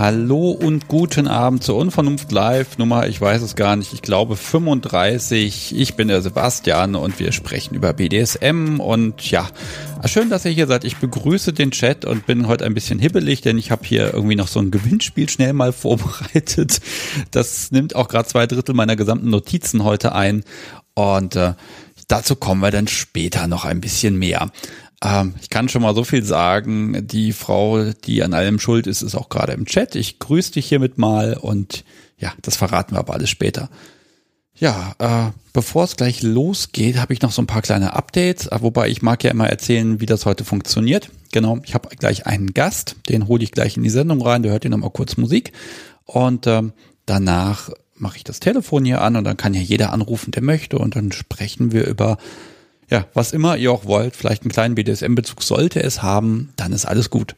Hallo und guten Abend zur Unvernunft Live Nummer, ich weiß es gar nicht, ich glaube 35. Ich bin der Sebastian und wir sprechen über BDSM und ja, schön, dass ihr hier seid. Ich begrüße den Chat und bin heute ein bisschen hibbelig, denn ich habe hier irgendwie noch so ein Gewinnspiel schnell mal vorbereitet. Das nimmt auch gerade zwei Drittel meiner gesamten Notizen heute ein und äh, dazu kommen wir dann später noch ein bisschen mehr. Ähm, ich kann schon mal so viel sagen. Die Frau, die an allem schuld ist, ist auch gerade im Chat. Ich grüße dich hiermit mal und ja, das verraten wir aber alles später. Ja, äh, bevor es gleich losgeht, habe ich noch so ein paar kleine Updates, äh, wobei ich mag ja immer erzählen, wie das heute funktioniert. Genau, ich habe gleich einen Gast, den hole ich gleich in die Sendung rein, der hört ihr nochmal kurz Musik und ähm, danach mache ich das Telefon hier an und dann kann ja jeder anrufen, der möchte und dann sprechen wir über ja, was immer ihr auch wollt, vielleicht einen kleinen BDSM-Bezug sollte es haben, dann ist alles gut.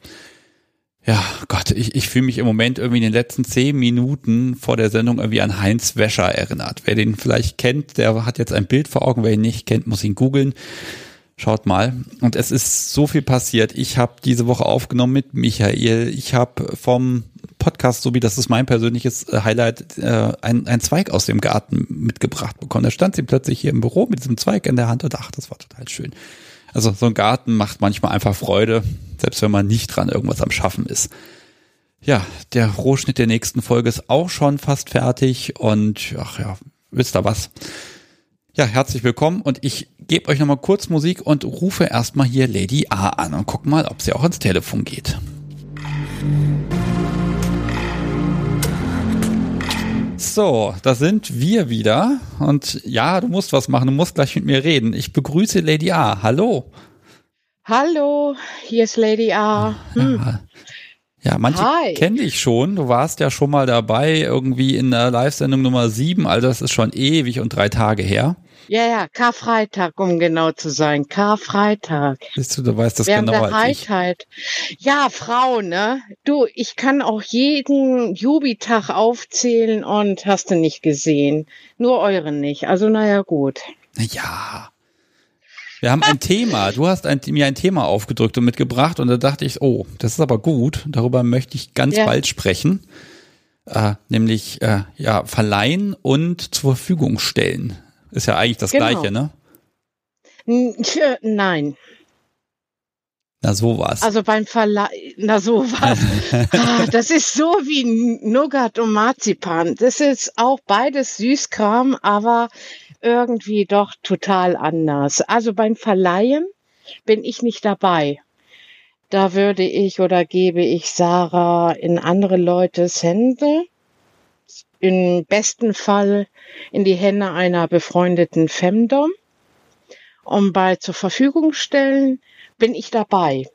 Ja, Gott, ich, ich fühle mich im Moment irgendwie in den letzten zehn Minuten vor der Sendung irgendwie an Heinz Wäscher erinnert. Wer den vielleicht kennt, der hat jetzt ein Bild vor Augen. Wer ihn nicht kennt, muss ihn googeln. Schaut mal. Und es ist so viel passiert. Ich habe diese Woche aufgenommen mit Michael. Ich habe vom Podcast, so wie das ist mein persönliches äh, Highlight, äh, ein, Zweig aus dem Garten mitgebracht bekommen. Da stand sie plötzlich hier im Büro mit diesem Zweig in der Hand und ach, das war total schön. Also so ein Garten macht manchmal einfach Freude, selbst wenn man nicht dran irgendwas am Schaffen ist. Ja, der Rohschnitt der nächsten Folge ist auch schon fast fertig und ach ja, wisst ihr was? Ja, herzlich willkommen und ich gebe euch nochmal kurz Musik und rufe erstmal hier Lady A an und guck mal, ob sie auch ins Telefon geht. So, da sind wir wieder. Und ja, du musst was machen, du musst gleich mit mir reden. Ich begrüße Lady A. Hallo. Hallo, hier ist Lady A. Hm. Ja. Ja, manche kenne ich schon. Du warst ja schon mal dabei, irgendwie in der Live-Sendung Nummer 7. Also das ist schon ewig und drei Tage her. Ja, ja, Karfreitag, um genau zu sein. Karfreitag. Siehst du, du weißt das Während genauer der Heitheit. Ja, Frau, ne? Du, ich kann auch jeden Jubitag aufzählen und hast du nicht gesehen. Nur euren nicht. Also, naja, gut. Ja. Wir haben ein Thema. Du hast ein, mir ein Thema aufgedrückt und mitgebracht und da dachte ich, oh, das ist aber gut. Darüber möchte ich ganz ja. bald sprechen. Äh, nämlich äh, ja verleihen und zur Verfügung stellen. Ist ja eigentlich das genau. Gleiche, ne? Nein. Na sowas. Also beim Verleih, na sowas. ah, das ist so wie Nougat und Marzipan. Das ist auch beides Süßkram, aber irgendwie doch total anders. Also beim Verleihen bin ich nicht dabei. Da würde ich oder gebe ich Sarah in andere Leutes Hände im besten Fall in die Hände einer befreundeten Femdom. Und bei zur Verfügung stellen bin ich dabei.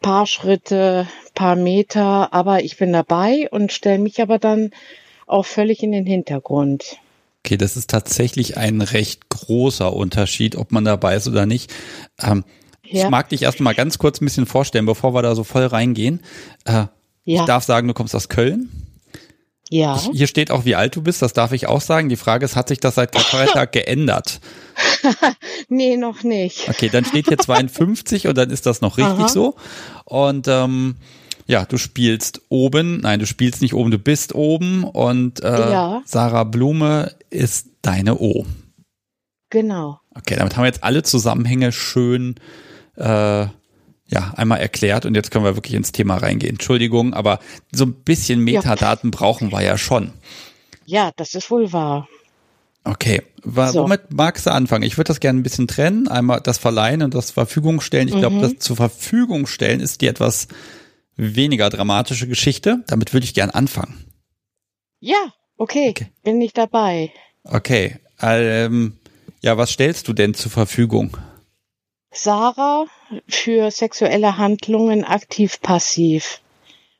Paar Schritte, paar Meter, aber ich bin dabei und stelle mich aber dann auch völlig in den Hintergrund. Okay, das ist tatsächlich ein recht großer Unterschied, ob man dabei ist oder nicht. Ähm, ja. Ich mag dich erst mal ganz kurz ein bisschen vorstellen, bevor wir da so voll reingehen. Äh, ja. Ich darf sagen, du kommst aus Köln. Ja. Ich, hier steht auch, wie alt du bist, das darf ich auch sagen. Die Frage ist, hat sich das seit Karfreitag geändert? nee, noch nicht. Okay, dann steht hier 52 und dann ist das noch richtig Aha. so. Und ähm, ja, du spielst oben, nein, du spielst nicht oben, du bist oben und äh, ja. Sarah Blume ist deine O. Genau. Okay, damit haben wir jetzt alle Zusammenhänge schön äh, ja, einmal erklärt und jetzt können wir wirklich ins Thema reingehen. Entschuldigung, aber so ein bisschen Metadaten ja. brauchen wir ja schon. Ja, das ist wohl wahr. Okay, so. womit magst du anfangen? Ich würde das gerne ein bisschen trennen. Einmal das Verleihen und das Verfügung stellen. Ich mhm. glaube, das zur Verfügung stellen ist die etwas weniger dramatische Geschichte. Damit würde ich gerne anfangen. Ja, okay. okay. Bin ich dabei. Okay. Ähm, ja, was stellst du denn zur Verfügung? Sarah für sexuelle Handlungen aktiv-passiv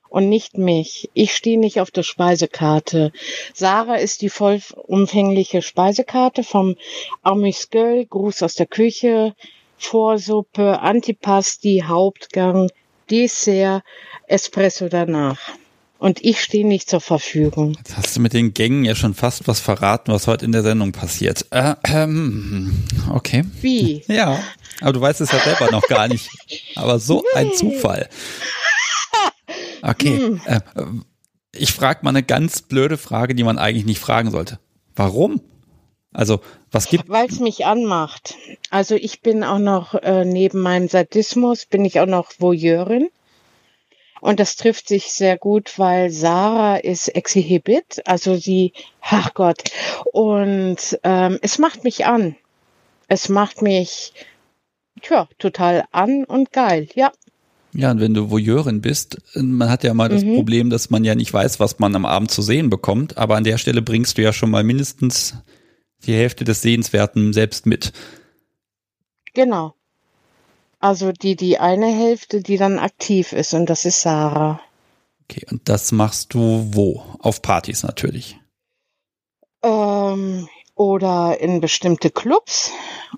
und nicht mich. Ich stehe nicht auf der Speisekarte. Sarah ist die vollumfängliche Speisekarte vom Amüsgöl, Gruß aus der Küche, Vorsuppe, Antipasti, Hauptgang, Dessert, Espresso danach. Und ich stehe nicht zur Verfügung. Jetzt hast du mit den Gängen ja schon fast was verraten, was heute in der Sendung passiert. Äh, ähm, okay. Wie? Ja. Aber du weißt es ja selber noch gar nicht. Aber so nee. ein Zufall. Okay. Hm. Äh, ich frage mal eine ganz blöde Frage, die man eigentlich nicht fragen sollte. Warum? Also, was gibt? Weil es mich anmacht. Also ich bin auch noch äh, neben meinem Sadismus bin ich auch noch Voyeurin. Und das trifft sich sehr gut, weil Sarah ist Exhibit, also sie, ach Gott, und ähm, es macht mich an. Es macht mich, tja, total an und geil, ja. Ja, und wenn du Voyeurin bist, man hat ja mal das mhm. Problem, dass man ja nicht weiß, was man am Abend zu sehen bekommt, aber an der Stelle bringst du ja schon mal mindestens die Hälfte des Sehenswerten selbst mit. Genau. Also die, die eine Hälfte, die dann aktiv ist und das ist Sarah. Okay, und das machst du wo? Auf Partys natürlich. Ähm, oder in bestimmte Clubs.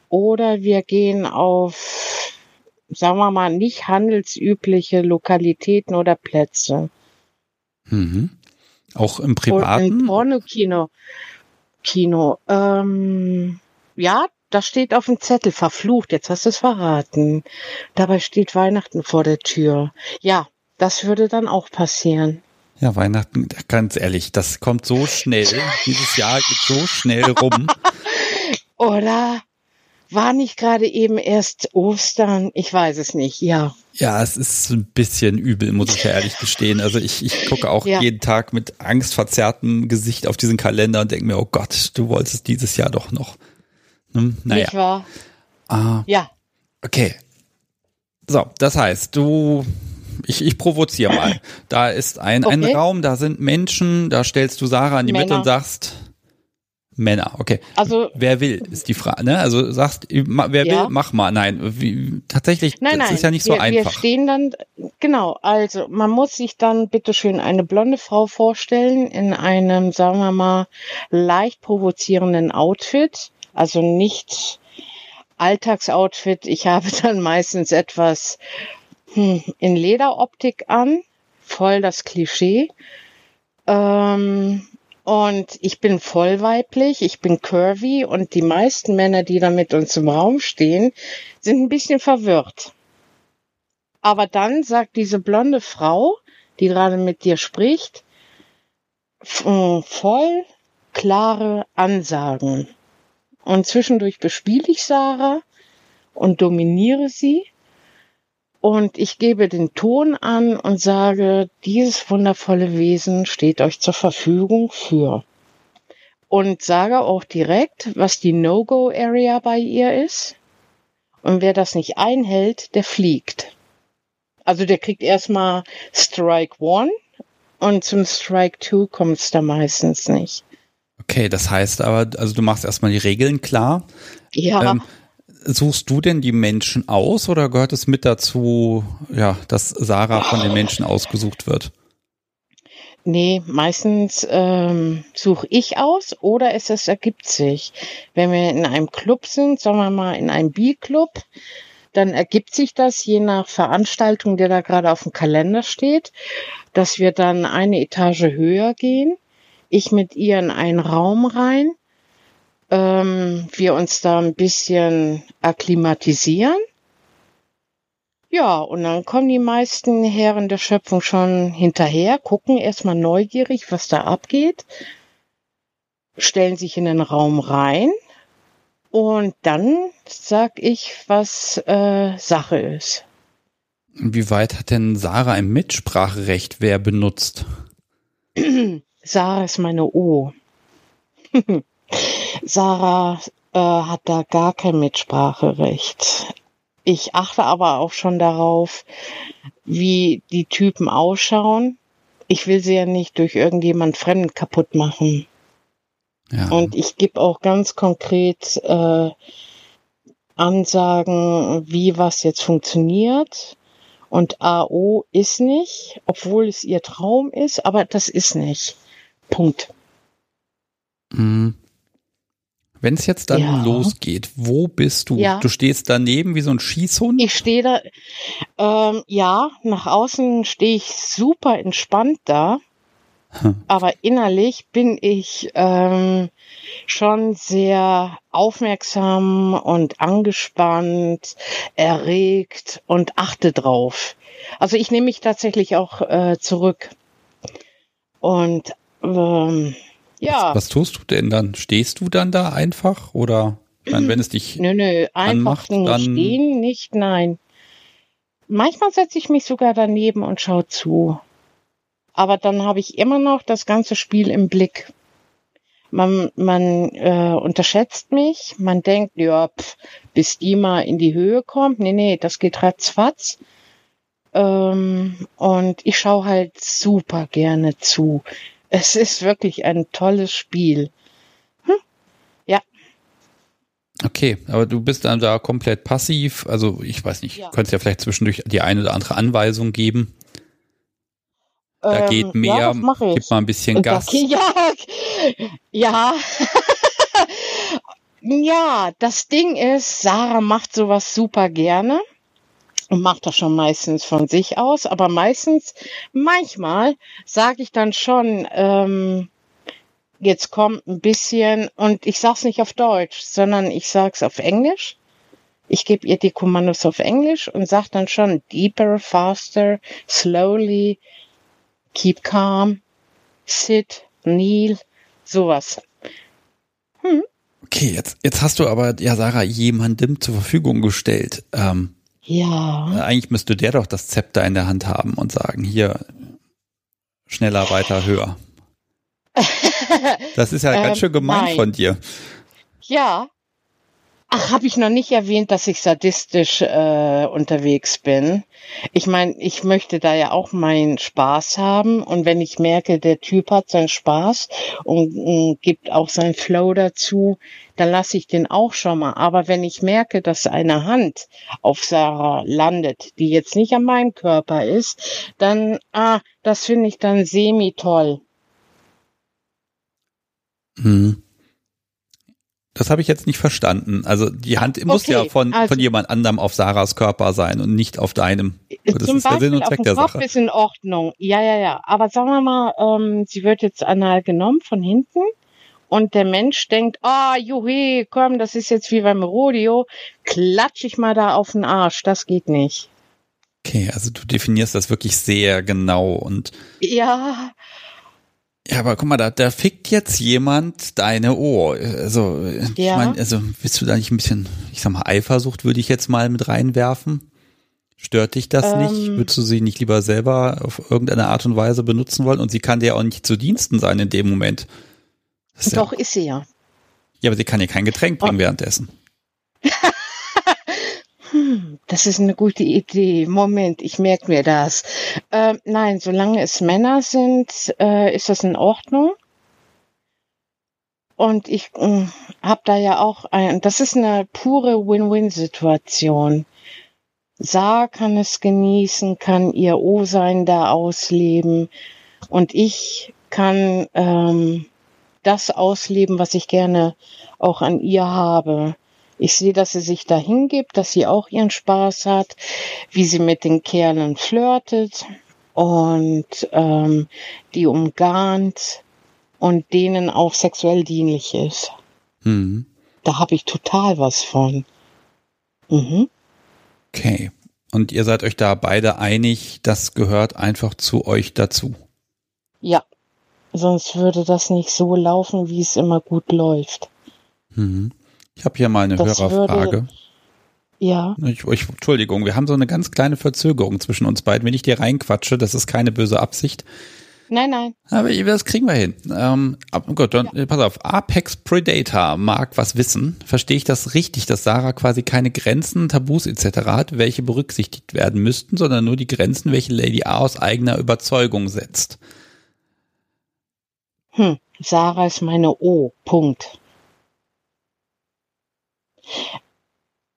Oder wir gehen auf, sagen wir mal, nicht handelsübliche Lokalitäten oder Plätze. Mhm. Auch im privaten? Und Im Pornokino. Kino. Ähm, ja, das steht auf dem Zettel, verflucht, jetzt hast du es verraten. Dabei steht Weihnachten vor der Tür. Ja, das würde dann auch passieren. Ja, Weihnachten, ganz ehrlich, das kommt so schnell. Dieses Jahr geht so schnell rum. Oder war nicht gerade eben erst Ostern? Ich weiß es nicht, ja. Ja, es ist ein bisschen übel, muss ich ja ehrlich gestehen. Also ich, ich gucke auch ja. jeden Tag mit angstverzerrtem Gesicht auf diesen Kalender und denke mir, oh Gott, du wolltest dieses Jahr doch noch. Hm, naja. Nicht wahr? Ah, ja. Okay. So, das heißt, du, ich, ich provoziere mal. Da ist ein, okay. ein Raum, da sind Menschen, da stellst du Sarah in die Männer. Mitte und sagst, Männer, okay. Also wer will, ist die Frage. Ne? Also sagst, wer ja. will, mach mal. Nein, wie, tatsächlich, nein, das nein, ist ja nicht so wir, einfach. Wir stehen dann, genau. Also man muss sich dann bitteschön eine blonde Frau vorstellen in einem, sagen wir mal, leicht provozierenden Outfit also nicht Alltagsoutfit. Ich habe dann meistens etwas hm, in Lederoptik an, voll das Klischee. Ähm, und ich bin voll weiblich, ich bin curvy und die meisten Männer, die da mit uns im Raum stehen, sind ein bisschen verwirrt. Aber dann sagt diese blonde Frau, die gerade mit dir spricht, voll klare Ansagen. Und zwischendurch bespiele ich Sarah und dominiere sie. Und ich gebe den Ton an und sage, dieses wundervolle Wesen steht euch zur Verfügung für. Und sage auch direkt, was die No-Go-Area bei ihr ist. Und wer das nicht einhält, der fliegt. Also der kriegt erstmal Strike One und zum Strike Two kommt es da meistens nicht. Okay, das heißt aber, also du machst erstmal die Regeln klar. Ja. Ähm, suchst du denn die Menschen aus oder gehört es mit dazu, ja, dass Sarah von den Menschen ausgesucht wird? Nee, meistens ähm, suche ich aus oder es, es ergibt sich. Wenn wir in einem Club sind, sagen wir mal in einem B-Club, dann ergibt sich das je nach Veranstaltung, der da gerade auf dem Kalender steht, dass wir dann eine Etage höher gehen ich mit ihr in einen Raum rein, ähm, wir uns da ein bisschen akklimatisieren. Ja, und dann kommen die meisten Herren der Schöpfung schon hinterher, gucken erstmal neugierig, was da abgeht, stellen sich in den Raum rein und dann sag ich, was äh, Sache ist. Wie weit hat denn Sarah ein Mitspracherecht, wer benutzt? Sarah ist meine O. Sarah äh, hat da gar kein Mitspracherecht. Ich achte aber auch schon darauf, wie die Typen ausschauen. Ich will sie ja nicht durch irgendjemand Fremden kaputt machen. Ja. Und ich gebe auch ganz konkret äh, Ansagen, wie was jetzt funktioniert. Und AO ist nicht, obwohl es ihr Traum ist, aber das ist nicht. Punkt. Mhm. Wenn es jetzt dann ja. losgeht, wo bist du? Ja. Du stehst daneben wie so ein Schießhund? Ich stehe da, ähm, ja, nach außen stehe ich super entspannt da. Aber innerlich bin ich ähm, schon sehr aufmerksam und angespannt, erregt und achte drauf. Also ich nehme mich tatsächlich auch äh, zurück. Und ähm, ja. Was, was, tust du denn dann? Stehst du dann da einfach oder meine, wenn es dich Nö, nö, einfach nur dann stehen, nicht, nein. Manchmal setze ich mich sogar daneben und schaue zu. Aber dann habe ich immer noch das ganze Spiel im Blick. Man, man äh, unterschätzt mich, man denkt, ja, pff, bis die mal in die Höhe kommt. Nee, nee, das geht ratzfatz. Ähm, und ich schaue halt super gerne zu. Es ist wirklich ein tolles Spiel. Hm? Ja. Okay, aber du bist dann da komplett passiv. Also ich weiß nicht, ja. könntest ja vielleicht zwischendurch die eine oder andere Anweisung geben. Da ähm, geht mehr, ja, gib mal ein bisschen Gas. Ja, ja. ja, das Ding ist, Sarah macht sowas super gerne und macht das schon meistens von sich aus, aber meistens, manchmal sage ich dann schon, ähm, jetzt kommt ein bisschen und ich sag's nicht auf Deutsch, sondern ich sag's auf Englisch. Ich gebe ihr die Kommandos auf Englisch und sag dann schon deeper, faster, slowly, keep calm, sit, kneel, sowas. Hm. Okay, jetzt, jetzt hast du aber, ja, Sarah, jemandem zur Verfügung gestellt. Ähm, ja. Eigentlich müsste der doch das Zepter in der Hand haben und sagen, hier, schneller, weiter, höher. Das ist ja ähm, ganz schön gemein nein. von dir. Ja, Ach, habe ich noch nicht erwähnt, dass ich sadistisch äh, unterwegs bin. Ich meine, ich möchte da ja auch meinen Spaß haben und wenn ich merke, der Typ hat seinen Spaß und, und gibt auch seinen Flow dazu, dann lasse ich den auch schon mal. Aber wenn ich merke, dass eine Hand auf Sarah landet, die jetzt nicht an meinem Körper ist, dann, ah, das finde ich dann semi toll. Hm. Das habe ich jetzt nicht verstanden. Also die Hand muss okay, ja von, also, von jemand anderem auf Sarahs Körper sein und nicht auf deinem. Das zum ist Beispiel der Sinn und Zweck der Kopf Sache. ist in Ordnung. Ja, ja, ja. Aber sagen wir mal, ähm, sie wird jetzt anal genommen von hinten und der Mensch denkt, ah, oh, juhe, komm, das ist jetzt wie beim Rodeo, klatsch ich mal da auf den Arsch. Das geht nicht. Okay, also du definierst das wirklich sehr genau und. Ja, ja, aber guck mal, da, da fickt jetzt jemand deine Ohr. Also, ja. ich meine, also bist du da nicht ein bisschen, ich sag mal, Eifersucht würde ich jetzt mal mit reinwerfen? Stört dich das ähm, nicht? Würdest du sie nicht lieber selber auf irgendeine Art und Weise benutzen wollen? Und sie kann dir auch nicht zu Diensten sein in dem Moment. Ist Doch, ja, ist sie ja. Ja, aber sie kann dir kein Getränk bringen oh. währenddessen. Hm, das ist eine gute Idee. Moment, ich merke mir das. Äh, nein, solange es Männer sind, äh, ist das in Ordnung. Und ich äh, habe da ja auch ein, das ist eine pure Win-Win-Situation. Sa kann es genießen, kann ihr O-Sein da ausleben und ich kann ähm, das ausleben, was ich gerne auch an ihr habe. Ich sehe, dass sie sich da hingibt, dass sie auch ihren Spaß hat, wie sie mit den Kerlen flirtet und ähm, die umgarnt und denen auch sexuell dienlich ist. Mhm. Da habe ich total was von. Mhm. Okay. Und ihr seid euch da beide einig, das gehört einfach zu euch dazu. Ja. Sonst würde das nicht so laufen, wie es immer gut läuft. Mhm. Ich habe hier mal eine das Hörerfrage. Würde, ja. Ich, ich, Entschuldigung, wir haben so eine ganz kleine Verzögerung zwischen uns beiden. Wenn ich dir reinquatsche, das ist keine böse Absicht. Nein, nein. Aber das kriegen wir hin. Ähm, oh Gott, dann, ja. pass auf. Apex Predator mag was wissen. Verstehe ich das richtig, dass Sarah quasi keine Grenzen, Tabus etc. hat, welche berücksichtigt werden müssten, sondern nur die Grenzen, welche Lady A aus eigener Überzeugung setzt? Hm, Sarah ist meine O. Punkt.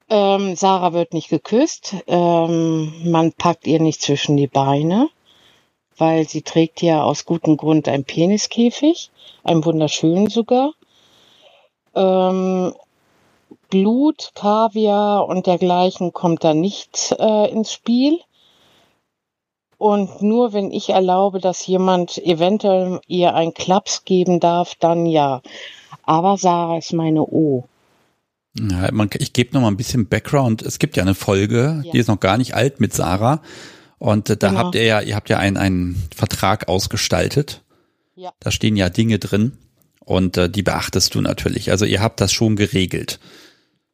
Ähm, Sarah wird nicht geküsst. Ähm, man packt ihr nicht zwischen die Beine, weil sie trägt ja aus gutem Grund ein Peniskäfig, einen wunderschönen sogar. Ähm, Blut, Kaviar und dergleichen kommt da nicht äh, ins Spiel. Und nur wenn ich erlaube, dass jemand eventuell ihr einen Klaps geben darf, dann ja. Aber Sarah ist meine O. Ja, man, ich gebe noch mal ein bisschen Background. Es gibt ja eine Folge, ja. die ist noch gar nicht alt mit Sarah. Und äh, da genau. habt ihr ja, ihr habt ja einen, einen Vertrag ausgestaltet. Ja. Da stehen ja Dinge drin und äh, die beachtest du natürlich. Also ihr habt das schon geregelt.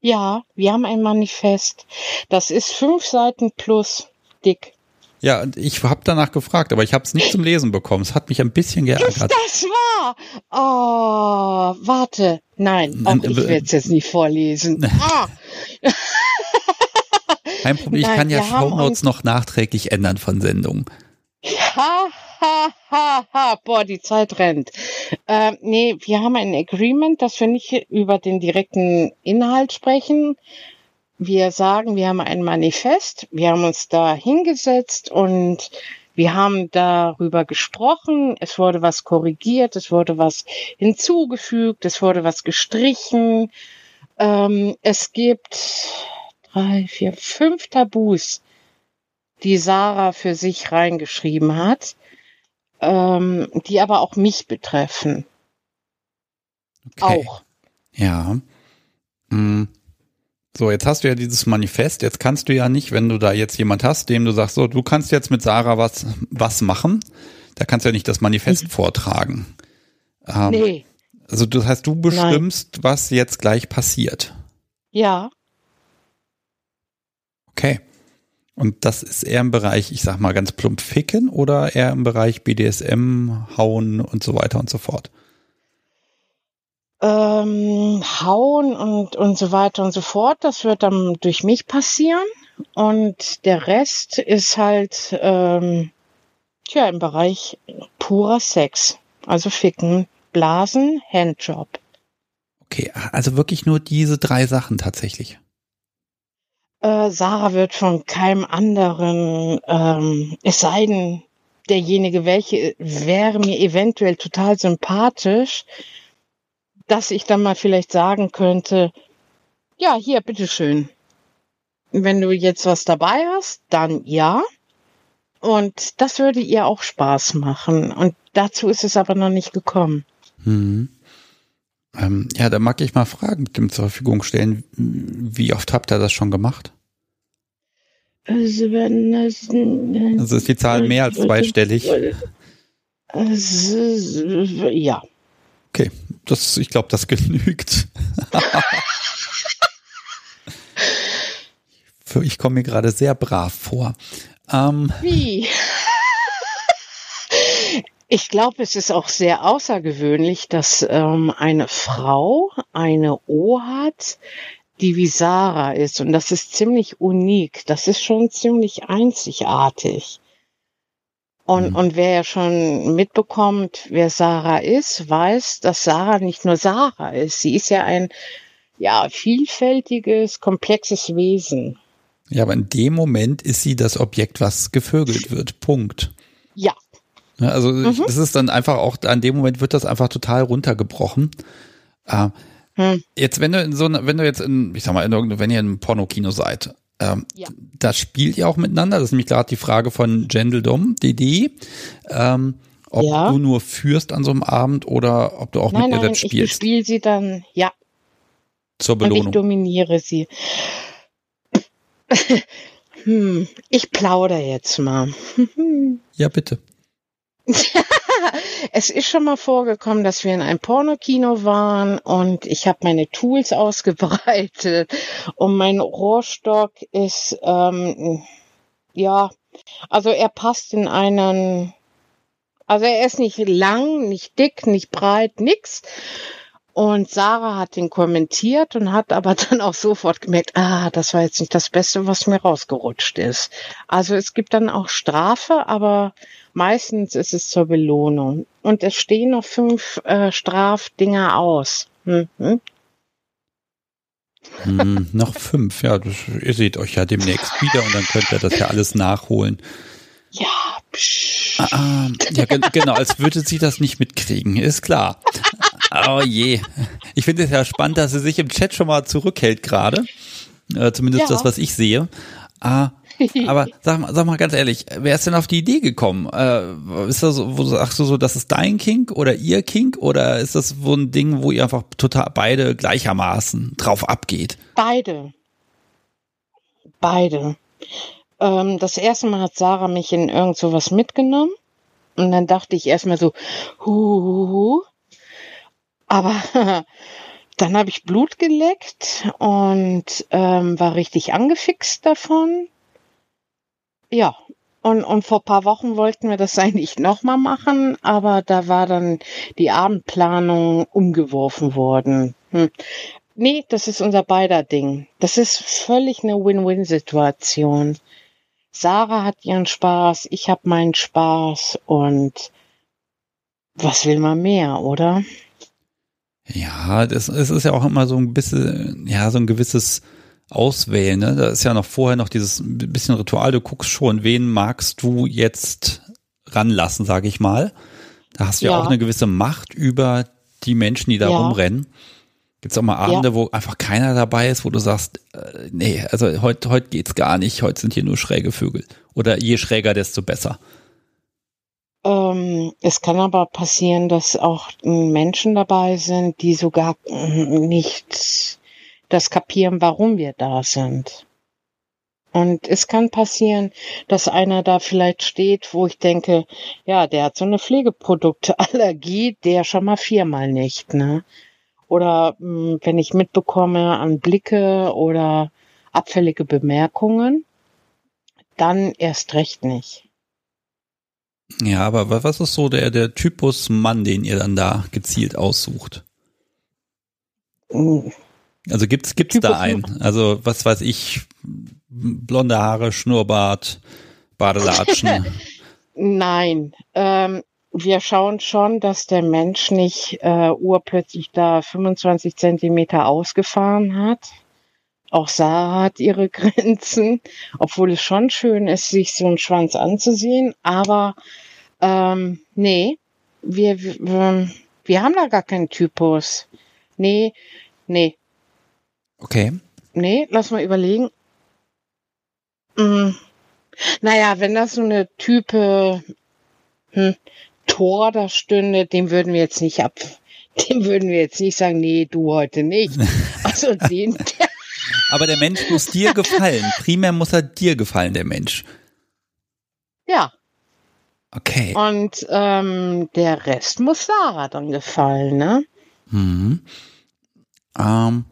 Ja, wir haben ein Manifest. Das ist fünf Seiten plus dick. Ja, und ich habe danach gefragt, aber ich habe es nicht zum Lesen bekommen. Es hat mich ein bisschen geärgert. Ist das wahr? Oh, warte. Nein, auch ich werde es jetzt nicht vorlesen. Ah. Kein Problem, ich Nein, kann ja Shownotes noch nachträglich ändern von Sendungen. Ha, ha, ha, ha. Boah, die Zeit rennt. Äh, nee, wir haben ein Agreement, dass wir nicht über den direkten Inhalt sprechen. Wir sagen, wir haben ein Manifest, wir haben uns da hingesetzt und wir haben darüber gesprochen, es wurde was korrigiert, es wurde was hinzugefügt, es wurde was gestrichen. Ähm, es gibt drei, vier, fünf Tabus, die Sarah für sich reingeschrieben hat, ähm, die aber auch mich betreffen. Okay. Auch. Ja. Hm. So, jetzt hast du ja dieses Manifest. Jetzt kannst du ja nicht, wenn du da jetzt jemand hast, dem du sagst, so, du kannst jetzt mit Sarah was, was machen. Da kannst du ja nicht das Manifest mhm. vortragen. Ähm, nee. Also, das heißt, du bestimmst, Nein. was jetzt gleich passiert. Ja. Okay. Und das ist eher im Bereich, ich sag mal ganz plump ficken oder eher im Bereich BDSM, hauen und so weiter und so fort? Ähm, hauen und, und so weiter und so fort, das wird dann durch mich passieren. Und der Rest ist halt, ähm, tja, im Bereich purer Sex. Also ficken, blasen, Handjob. Okay, also wirklich nur diese drei Sachen tatsächlich. Äh, Sarah wird von keinem anderen, ähm, es sei denn, derjenige, welche wäre mir eventuell total sympathisch, dass ich dann mal vielleicht sagen könnte, ja, hier, bitteschön. Wenn du jetzt was dabei hast, dann ja. Und das würde ihr auch Spaß machen. Und dazu ist es aber noch nicht gekommen. Hm. Ähm, ja, da mag ich mal Fragen mit dem zur Verfügung stellen. Wie oft habt ihr das schon gemacht? Also, wenn das, also ist die Zahl mehr als zweistellig? ja. Okay, das, ich glaube, das genügt. ich komme mir gerade sehr brav vor. Ähm, Wie? Ich glaube, es ist auch sehr außergewöhnlich, dass ähm, eine Frau eine O hat, die wie Sarah ist. Und das ist ziemlich unik. Das ist schon ziemlich einzigartig. Und, mhm. und wer ja schon mitbekommt, wer Sarah ist, weiß, dass Sarah nicht nur Sarah ist. Sie ist ja ein, ja, vielfältiges, komplexes Wesen. Ja, aber in dem Moment ist sie das Objekt, was gevögelt wird. Punkt. Ja. Also mhm. das ist dann einfach auch, an dem Moment wird das einfach total runtergebrochen. Äh, hm. Jetzt, wenn du in so wenn du jetzt in, ich sag mal, in, wenn ihr in einem Pornokino seid, ähm, ja. Da spielt ihr auch miteinander. Das ist nämlich gerade die Frage von Gendeldom, DD. Ähm, ob ja. du nur führst an so einem Abend oder ob du auch nein, mit ihr selbst spielst. Ich spiele sie dann, ja. Zur Belohnung. Und ich dominiere sie. hm, ich plaudere jetzt mal. ja, bitte. es ist schon mal vorgekommen, dass wir in einem Pornokino waren und ich habe meine Tools ausgebreitet und mein Rohrstock ist ähm, ja, also er passt in einen, also er ist nicht lang, nicht dick, nicht breit, nix. Und Sarah hat ihn kommentiert und hat aber dann auch sofort gemerkt, ah, das war jetzt nicht das Beste, was mir rausgerutscht ist. Also es gibt dann auch Strafe, aber meistens ist es zur Belohnung. Und es stehen noch fünf äh, Strafdinger aus. Hm, hm? Hm, noch fünf, ja, das, ihr seht euch ja demnächst wieder und dann könnt ihr das ja alles nachholen. Ja, psch. Ah, ah ja, genau, als würde sie das nicht mitkriegen, ist klar. Oh je. Ich finde es ja spannend, dass sie sich im Chat schon mal zurückhält gerade. Äh, zumindest ja. das, was ich sehe. Ah, Aber sag mal, sag mal ganz ehrlich, wer ist denn auf die Idee gekommen? Äh, ist das so, wo sagst du so, das ist dein Kink oder ihr Kink oder ist das so ein Ding, wo ihr einfach total beide gleichermaßen drauf abgeht? Beide. Beide. Ähm, das erste Mal hat Sarah mich in irgend sowas mitgenommen und dann dachte ich erstmal so, hu, hu, hu. aber dann habe ich Blut geleckt und ähm, war richtig angefixt davon ja, und, und vor paar Wochen wollten wir das eigentlich nochmal machen, aber da war dann die Abendplanung umgeworfen worden. Hm. Nee, das ist unser beider Ding. Das ist völlig eine Win-Win-Situation. Sarah hat ihren Spaß, ich habe meinen Spaß und was will man mehr, oder? Ja, das, es ist ja auch immer so ein bisschen, ja, so ein gewisses auswählen. Ne? Da ist ja noch vorher noch dieses bisschen Ritual. Du guckst schon, wen magst du jetzt ranlassen, sage ich mal. Da hast du ja. ja. auch eine gewisse Macht über die Menschen, die da ja. rumrennen. Gibt es auch mal Abende, ja. wo einfach keiner dabei ist, wo du sagst, äh, nee, also heute heute geht's gar nicht, heute sind hier nur schräge Vögel. Oder je schräger, desto besser. Ähm, es kann aber passieren, dass auch Menschen dabei sind, die sogar nicht das kapieren, warum wir da sind. Und es kann passieren, dass einer da vielleicht steht, wo ich denke, ja, der hat so eine Pflegeprodukteallergie, der schon mal viermal nicht, ne? Oder mh, hm, wenn ich mitbekomme an Blicke oder abfällige Bemerkungen, dann erst recht nicht. Ja, aber was ist so der, der Typus Mann, den ihr dann da gezielt aussucht? Also gibt's gibt's da einen? Also was weiß ich, blonde Haare, Schnurrbart, Badelatschen. Nein, ähm, wir schauen schon, dass der Mensch nicht äh, urplötzlich da 25 Zentimeter ausgefahren hat. Auch Sarah hat ihre Grenzen, obwohl es schon schön ist, sich so einen Schwanz anzusehen. Aber ähm, nee, wir, wir, wir haben da gar keinen Typus. Nee, nee, Okay. Nee, lass mal überlegen. Hm. Naja, wenn das so eine Type hm, Tor da stünde, dem würden wir jetzt nicht ab, dem würden wir jetzt nicht sagen, nee, du heute nicht. Also den. Aber der Mensch muss dir gefallen. Primär muss er dir gefallen, der Mensch. Ja. Okay. Und ähm, der Rest muss Sarah dann gefallen, ne? Mhm. Ähm,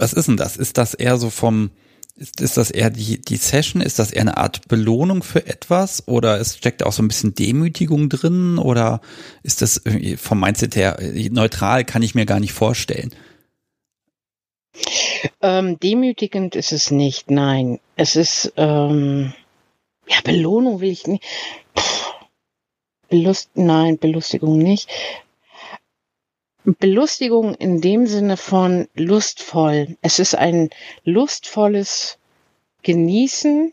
was ist denn das? Ist das eher so vom, ist, ist das eher die, die Session? Ist das eher eine Art Belohnung für etwas? Oder es steckt auch so ein bisschen Demütigung drin? Oder ist das vom Mindset her neutral? Kann ich mir gar nicht vorstellen. Ähm, demütigend ist es nicht, nein. Es ist, ähm, ja, Belohnung will ich nicht. Belust, nein, Belustigung nicht. Belustigung in dem Sinne von lustvoll. Es ist ein lustvolles Genießen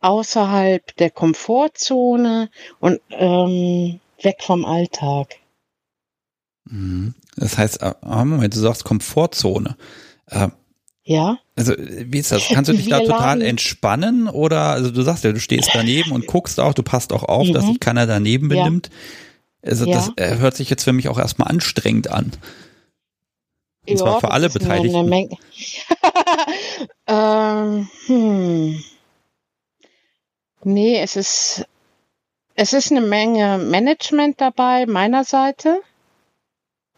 außerhalb der Komfortzone und ähm, weg vom Alltag. Mhm. Das heißt, äh, ah, Moment, du sagst Komfortzone. Äh, ja. Also, wie ist das? Kannst du dich Wir da total entspannen oder, also du sagst ja, du stehst daneben und guckst auch, du passt auch auf, mhm. dass sich keiner daneben benimmt. Ja. Also ja. das äh, hört sich jetzt für mich auch erstmal anstrengend an. Und ja, zwar für alle Beteiligten. ähm, hm. Nee, es ist, es ist eine Menge Management dabei, meiner Seite.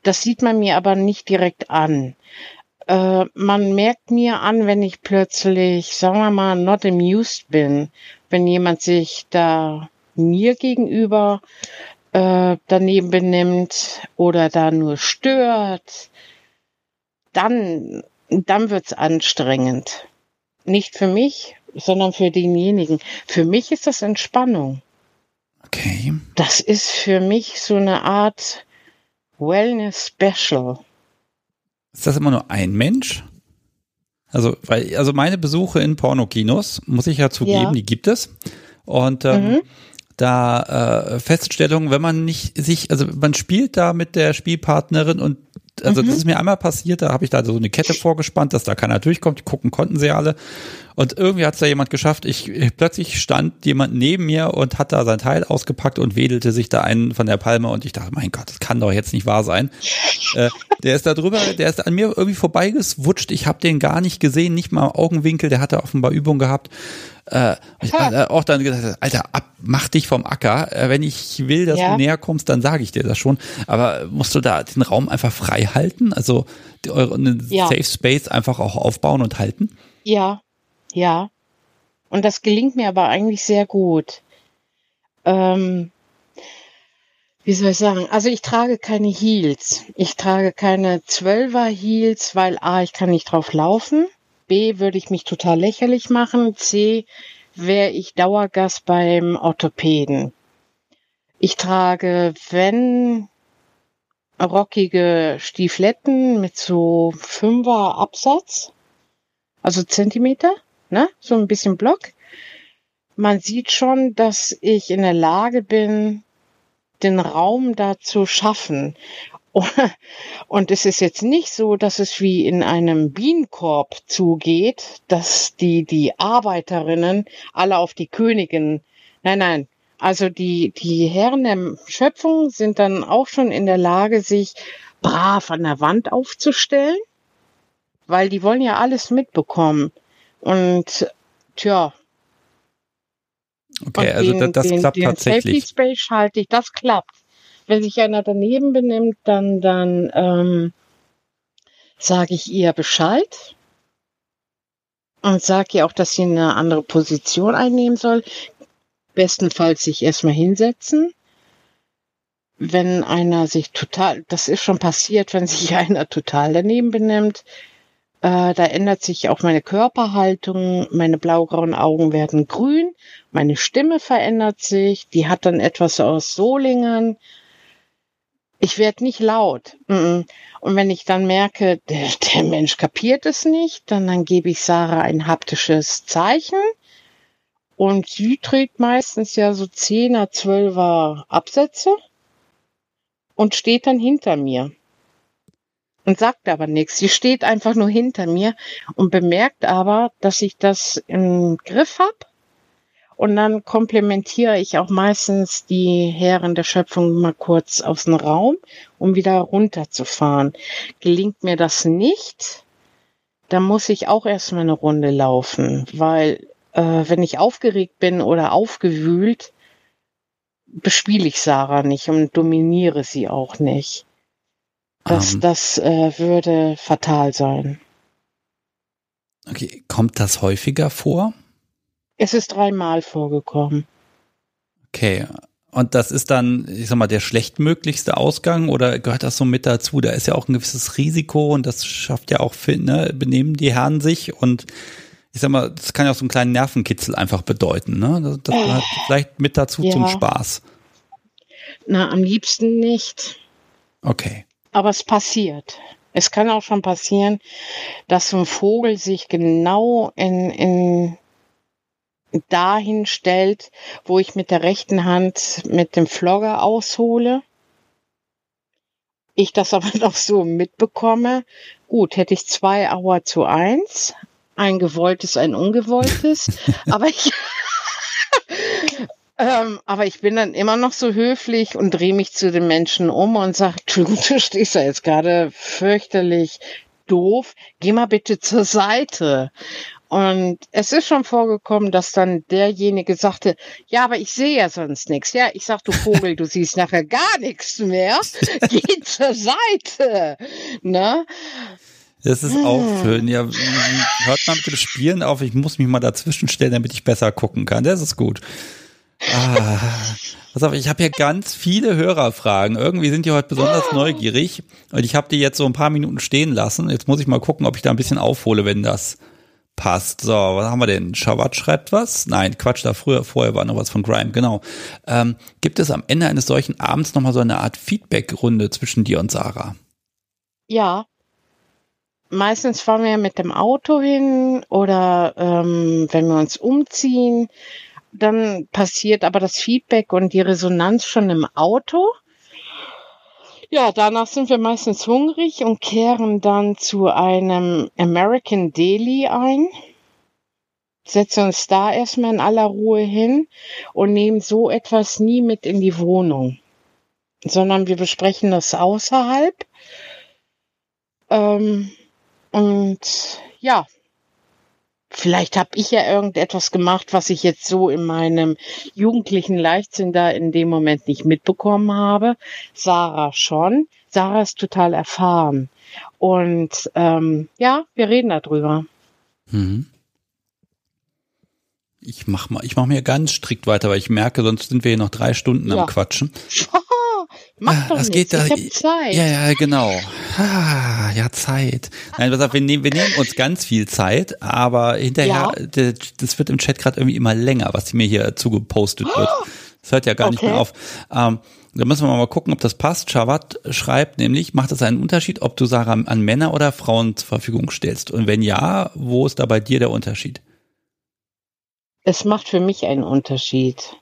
Das sieht man mir aber nicht direkt an. Äh, man merkt mir an, wenn ich plötzlich, sagen wir mal, not amused bin, wenn jemand sich da mir gegenüber äh, daneben benimmt oder da nur stört, dann, dann wird's anstrengend. Nicht für mich, sondern für denjenigen. Für mich ist das Entspannung. Okay. Das ist für mich so eine Art Wellness Special. Ist das immer nur ein Mensch? Also, weil, also meine Besuche in Pornokinos, muss ich ja zugeben, ja. die gibt es. Und ähm, mhm da äh, Feststellungen, wenn man nicht sich, also man spielt da mit der Spielpartnerin und also mhm. das ist mir einmal passiert, da habe ich da so eine Kette vorgespannt, dass da keiner durchkommt, die gucken konnten sie alle. Und irgendwie hat es da jemand geschafft. Ich plötzlich stand jemand neben mir und hat da sein Teil ausgepackt und wedelte sich da einen von der Palme und ich dachte, mein Gott, das kann doch jetzt nicht wahr sein. äh, der ist da drüber, der ist an mir irgendwie vorbeigeswutscht. Ich habe den gar nicht gesehen, nicht mal Augenwinkel. Der hatte offenbar Übung gehabt. Äh, ich äh, auch dann gesagt, Alter, ab, mach dich vom Acker. Äh, wenn ich will, dass ja. du näher kommst, dann sage ich dir das schon. Aber musst du da den Raum einfach frei halten? Also die, eure einen ja. Safe Space einfach auch aufbauen und halten? Ja, ja. Und das gelingt mir aber eigentlich sehr gut. Ähm, wie soll ich sagen? Also ich trage keine Heels. Ich trage keine Zwölfer Heels, weil A, ich kann nicht drauf laufen. B, würde ich mich total lächerlich machen. C, wäre ich Dauergast beim Orthopäden. Ich trage, wenn rockige Stiefletten mit so Fünfer Absatz, also Zentimeter, ne, so ein bisschen Block. Man sieht schon, dass ich in der Lage bin, den Raum da zu schaffen. Und es ist jetzt nicht so, dass es wie in einem Bienenkorb zugeht, dass die, die Arbeiterinnen alle auf die Königin, nein, nein, also die, die Herren der Schöpfung sind dann auch schon in der Lage, sich brav an der Wand aufzustellen, weil die wollen ja alles mitbekommen. Und tja. Okay, also den, das, den, klappt den tatsächlich. Safety Space schalte ich, das klappt. Wenn sich einer daneben benimmt, dann, dann ähm, sage ich ihr Bescheid und sage ihr auch, dass sie eine andere Position einnehmen soll. Bestenfalls sich erstmal hinsetzen. Wenn einer sich total, das ist schon passiert, wenn sich einer total daneben benimmt, äh, da ändert sich auch meine Körperhaltung, meine blaugrauen Augen werden grün, meine Stimme verändert sich, die hat dann etwas aus Solingen, ich werde nicht laut. Und wenn ich dann merke, der, der Mensch kapiert es nicht, dann, dann gebe ich Sarah ein haptisches Zeichen. Und sie trägt meistens ja so 10er, 12er Absätze und steht dann hinter mir. Und sagt aber nichts. Sie steht einfach nur hinter mir und bemerkt aber, dass ich das im Griff habe und dann komplementiere ich auch meistens die Herren der Schöpfung mal kurz aus dem Raum, um wieder runterzufahren. Gelingt mir das nicht, dann muss ich auch erstmal eine Runde laufen, weil äh, wenn ich aufgeregt bin oder aufgewühlt, bespiele ich Sarah nicht und dominiere sie auch nicht. Das, um, ähm. das äh, würde fatal sein. Okay, kommt das häufiger vor? Es ist dreimal vorgekommen. Okay. Und das ist dann, ich sag mal, der schlechtmöglichste Ausgang oder gehört das so mit dazu? Da ist ja auch ein gewisses Risiko und das schafft ja auch, ne, benehmen die Herren sich und ich sag mal, das kann ja auch so einen kleinen Nervenkitzel einfach bedeuten, ne? Das, äh, vielleicht mit dazu ja. zum Spaß. Na, am liebsten nicht. Okay. Aber es passiert. Es kann auch schon passieren, dass so ein Vogel sich genau in, in dahin stellt, wo ich mit der rechten Hand mit dem Flogger aushole. Ich das aber noch so mitbekomme. Gut, hätte ich zwei Auer zu eins. Ein gewolltes, ein ungewolltes. aber ich, ähm, aber ich bin dann immer noch so höflich und drehe mich zu den Menschen um und sage, du, du stehst da jetzt gerade fürchterlich doof. Geh mal bitte zur Seite. Und es ist schon vorgekommen, dass dann derjenige sagte, ja, aber ich sehe ja sonst nichts. Ja, ich sag, du Vogel, du siehst nachher gar nichts mehr. Geh zur Seite. Ne? Das ist auch hm. schön. Ja, hört mal mit dem Spielen auf. Ich muss mich mal dazwischen stellen, damit ich besser gucken kann. Das ist gut. Ah, pass auf, ich habe hier ganz viele Hörerfragen. Irgendwie sind die heute besonders neugierig. Und ich habe die jetzt so ein paar Minuten stehen lassen. Jetzt muss ich mal gucken, ob ich da ein bisschen aufhole, wenn das Passt. So, was haben wir denn? Shawat schreibt was? Nein, Quatsch, da früher, vorher war noch was von Grime, genau. Ähm, gibt es am Ende eines solchen Abends nochmal so eine Art Feedback-Runde zwischen dir und Sarah? Ja. Meistens fahren wir mit dem Auto hin oder ähm, wenn wir uns umziehen, dann passiert aber das Feedback und die Resonanz schon im Auto. Ja, danach sind wir meistens hungrig und kehren dann zu einem American Daily ein, setzen uns da erstmal in aller Ruhe hin und nehmen so etwas nie mit in die Wohnung, sondern wir besprechen das außerhalb. Ähm, und ja, Vielleicht habe ich ja irgendetwas gemacht, was ich jetzt so in meinem jugendlichen Leichtsinn da in dem Moment nicht mitbekommen habe. Sarah schon. Sarah ist total erfahren. Und ähm, ja, wir reden darüber. Mhm. Ich mach mal, ich mach mir ganz strikt weiter, weil ich merke, sonst sind wir hier noch drei Stunden ja. am Quatschen. Mach doch das nichts. Geht da, ich hab Zeit. Ja, ja, genau. Ah, ja, Zeit. Nein, pass auf, wir nehmen, wir nehmen uns ganz viel Zeit, aber hinterher, ja. das wird im Chat gerade irgendwie immer länger, was mir hier zugepostet wird. Das hört ja gar okay. nicht mehr auf. Ähm, da müssen wir mal gucken, ob das passt. Shawat schreibt nämlich, macht es einen Unterschied, ob du Sarah an Männer oder Frauen zur Verfügung stellst? Und wenn ja, wo ist da bei dir der Unterschied? Es macht für mich einen Unterschied.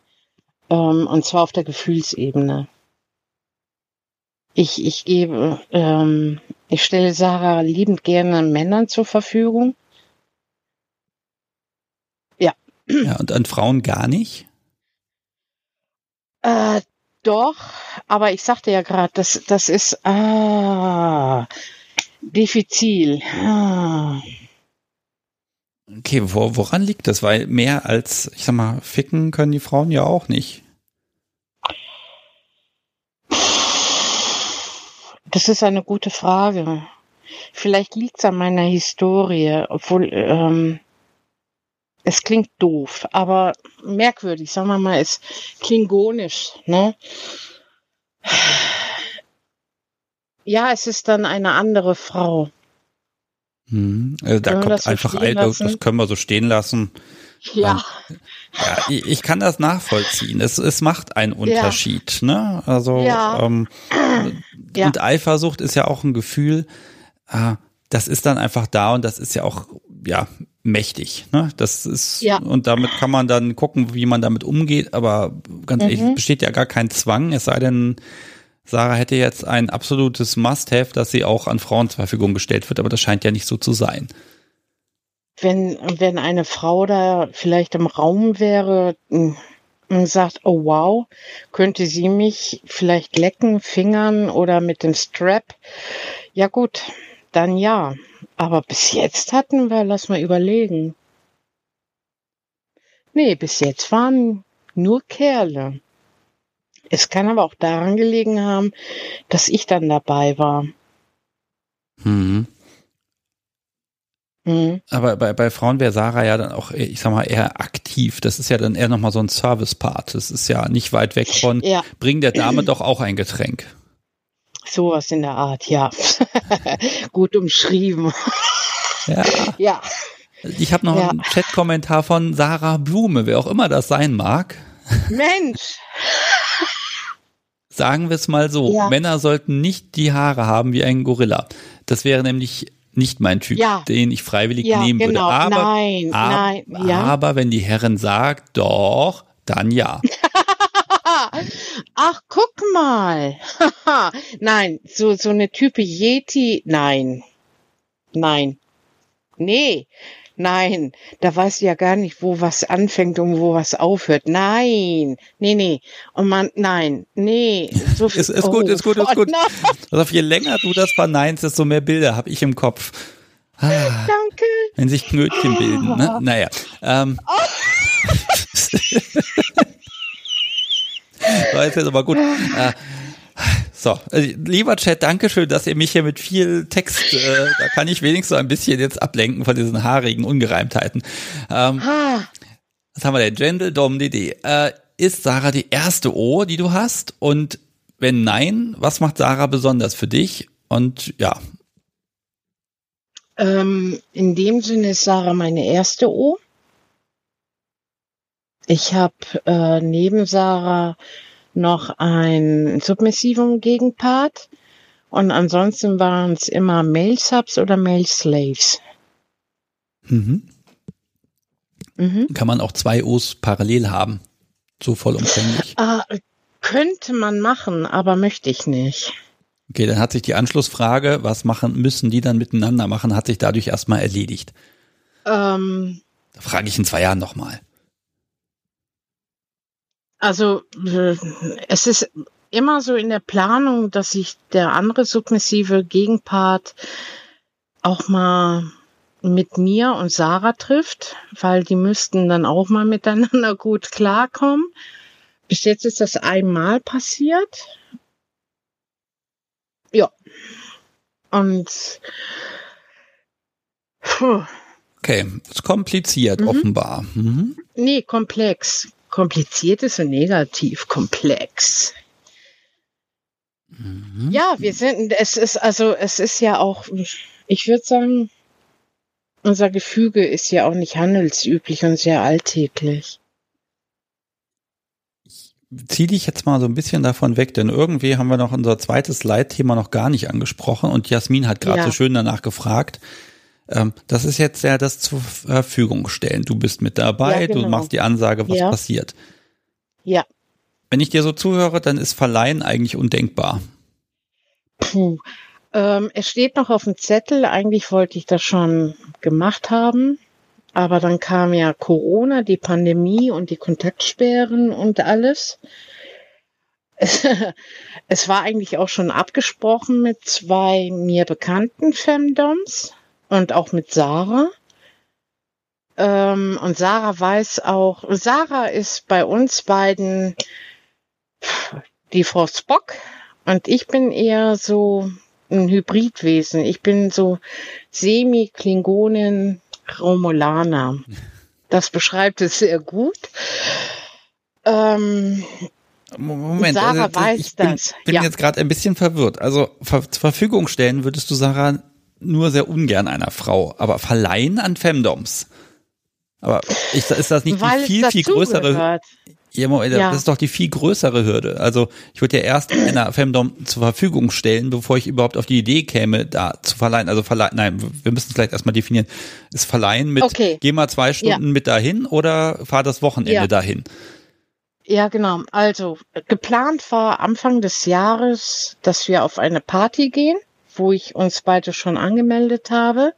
Ähm, und zwar auf der Gefühlsebene. Ich, ich gebe, ähm, ich stelle Sarah liebend gerne Männern zur Verfügung. Ja. Ja, und an Frauen gar nicht? Äh, doch, aber ich sagte ja gerade, das, das ist ah, diffizil. Ah. Okay, wo, woran liegt das? Weil mehr als, ich sag mal, ficken können die Frauen ja auch nicht. Das ist eine gute Frage. Vielleicht liegt es an meiner Historie, obwohl ähm, es klingt doof, aber merkwürdig, sagen wir mal, es klingonisch, ne? Ja, es ist dann eine andere Frau. Hm, also da kommt einfach ein, das können wir so stehen lassen. Ja. Ähm, ja, ich, ich, kann das nachvollziehen. Es, es macht einen Unterschied, ja. ne? Also ja. Ähm, ja. und Eifersucht ist ja auch ein Gefühl, äh, das ist dann einfach da und das ist ja auch ja mächtig, ne? Das ist ja. und damit kann man dann gucken, wie man damit umgeht. Aber ganz mhm. ehrlich, besteht ja gar kein Zwang. Es sei denn, Sarah hätte jetzt ein absolutes Must-have, dass sie auch an Frauen zur Verfügung gestellt wird, aber das scheint ja nicht so zu sein wenn, wenn eine Frau da vielleicht im Raum wäre hm, und sagt, oh wow, könnte sie mich vielleicht lecken, fingern oder mit dem Strap? Ja gut, dann ja. Aber bis jetzt hatten wir, lass mal überlegen. Nee, bis jetzt waren nur Kerle. Es kann aber auch daran gelegen haben, dass ich dann dabei war. Mhm. Mhm. Aber bei, bei Frauen wäre Sarah ja dann auch, ich sag mal, eher aktiv. Das ist ja dann eher nochmal so ein Service-Part. Das ist ja nicht weit weg von, ja. bring der Dame doch auch ein Getränk. Sowas in der Art, ja. Gut umschrieben. Ja. ja. Ich habe noch ja. einen Chat-Kommentar von Sarah Blume, wer auch immer das sein mag. Mensch! Sagen wir es mal so, ja. Männer sollten nicht die Haare haben wie ein Gorilla. Das wäre nämlich nicht mein Typ, ja. den ich freiwillig ja, nehmen genau. würde. Aber, nein, ab, nein, ja. aber wenn die Herren sagt, doch, dann ja. Ach, guck mal. nein, so, so eine Type Yeti, nein. Nein. Nee. Nein, da weißt du ja gar nicht, wo was anfängt und wo was aufhört. Nein, nee, nee. Und man, nein, nee. So ist, ist oh, gut, ist gut, ist gut. Also je länger du das verneinst, desto mehr Bilder habe ich im Kopf. Ah, Danke. Wenn sich Knötchen bilden, ne? Naja. Ähm. Oh. so, jetzt ist aber gut. Äh, so, also, lieber Chat, danke schön, dass ihr mich hier mit viel Text, äh, da kann ich wenigstens ein bisschen jetzt ablenken von diesen haarigen Ungereimtheiten. Ähm, was haben wir denn? Gentle Dom DD. Äh, ist Sarah die erste O, die du hast? Und wenn nein, was macht Sarah besonders für dich? Und ja. Ähm, in dem Sinne ist Sarah meine erste O. Ich habe äh, neben Sarah noch ein submissiven Gegenpart. Und ansonsten waren es immer Male Subs oder Male Slaves. Mhm. Mhm. Kann man auch zwei O's parallel haben? So vollumfänglich? Äh, könnte man machen, aber möchte ich nicht. Okay, dann hat sich die Anschlussfrage, was machen müssen die dann miteinander machen, hat sich dadurch erstmal erledigt. Ähm, da frage ich in zwei Jahren nochmal. Also äh, es ist immer so in der Planung, dass sich der andere submissive Gegenpart auch mal mit mir und Sarah trifft, weil die müssten dann auch mal miteinander gut klarkommen. Bis jetzt ist das einmal passiert. Ja. Und puh. okay, ist kompliziert mhm. offenbar. Mhm. Nee, komplex. Kompliziert ist so negativ komplex. Mhm. Ja, wir sind, es ist also, es ist ja auch, ich würde sagen, unser Gefüge ist ja auch nicht handelsüblich und sehr alltäglich. Ich ziehe dich jetzt mal so ein bisschen davon weg, denn irgendwie haben wir noch unser zweites Leitthema noch gar nicht angesprochen und Jasmin hat gerade ja. so schön danach gefragt. Ähm, das ist jetzt ja das zur Verfügung stellen. Du bist mit dabei, ja, genau. du machst die Ansage, was ja. passiert. Ja. Wenn ich dir so zuhöre, dann ist Verleihen eigentlich undenkbar. Puh. Ähm, es steht noch auf dem Zettel, eigentlich wollte ich das schon gemacht haben, aber dann kam ja Corona, die Pandemie und die Kontaktsperren und alles. Es, es war eigentlich auch schon abgesprochen mit zwei mir bekannten Femdoms und auch mit Sarah. Ähm, und Sarah weiß auch, Sarah ist bei uns beiden die Frau Spock und ich bin eher so ein Hybridwesen. Ich bin so Semi-Klingonen Romulaner. Das beschreibt es sehr gut. Ähm, Moment, Sarah also, weiß ich bin, das. bin ja. jetzt gerade ein bisschen verwirrt. Also ver zur Verfügung stellen würdest du Sarah nur sehr ungern einer Frau, aber verleihen an Femdoms. Aber ich, ist das nicht Weil die viel, viel größere? Gehört. Ja, Moment, ja. das ist doch die viel größere Hürde. Also ich würde ja erst einer Femdom zur Verfügung stellen, bevor ich überhaupt auf die Idee käme, da zu verleihen. Also verleihen, nein, wir müssen es vielleicht erstmal definieren. Ist verleihen mit, okay. geh mal zwei Stunden ja. mit dahin oder fahr das Wochenende ja. dahin? Ja, genau. Also geplant war Anfang des Jahres, dass wir auf eine Party gehen, wo ich uns beide schon angemeldet habe.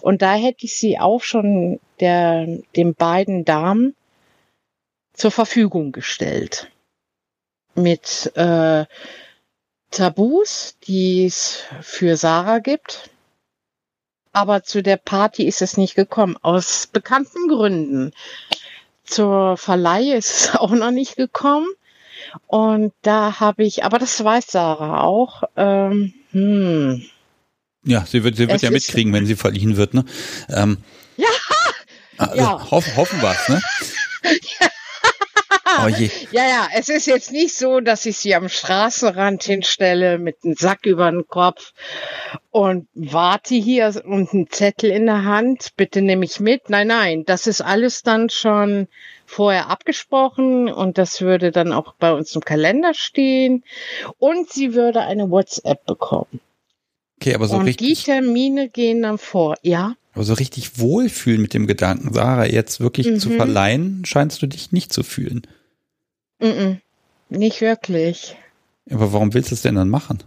Und da hätte ich sie auch schon der, den beiden Damen zur Verfügung gestellt. Mit äh, Tabus, die es für Sarah gibt. Aber zu der Party ist es nicht gekommen, aus bekannten Gründen. Zur Verleihe ist es auch noch nicht gekommen. Und da habe ich, aber das weiß Sarah auch. Ähm, hm. Ja, sie wird, sie wird ja mitkriegen, wenn sie verliehen wird, ne? Ähm, ja! Also, ja. Hoff, hoffen wir es, ne? ja. Oh ja, ja, es ist jetzt nicht so, dass ich sie am Straßenrand hinstelle mit einem Sack über den Kopf und warte hier und einen Zettel in der Hand, bitte nehme ich mit. Nein, nein, das ist alles dann schon vorher abgesprochen und das würde dann auch bei uns im Kalender stehen und sie würde eine WhatsApp bekommen. Okay, aber so und richtig. Die Termine gehen dann vor, ja. Aber so richtig wohlfühlen mit dem Gedanken, Sarah jetzt wirklich mhm. zu verleihen, scheinst du dich nicht zu fühlen. -mm, nicht wirklich. Aber warum willst du es denn dann machen?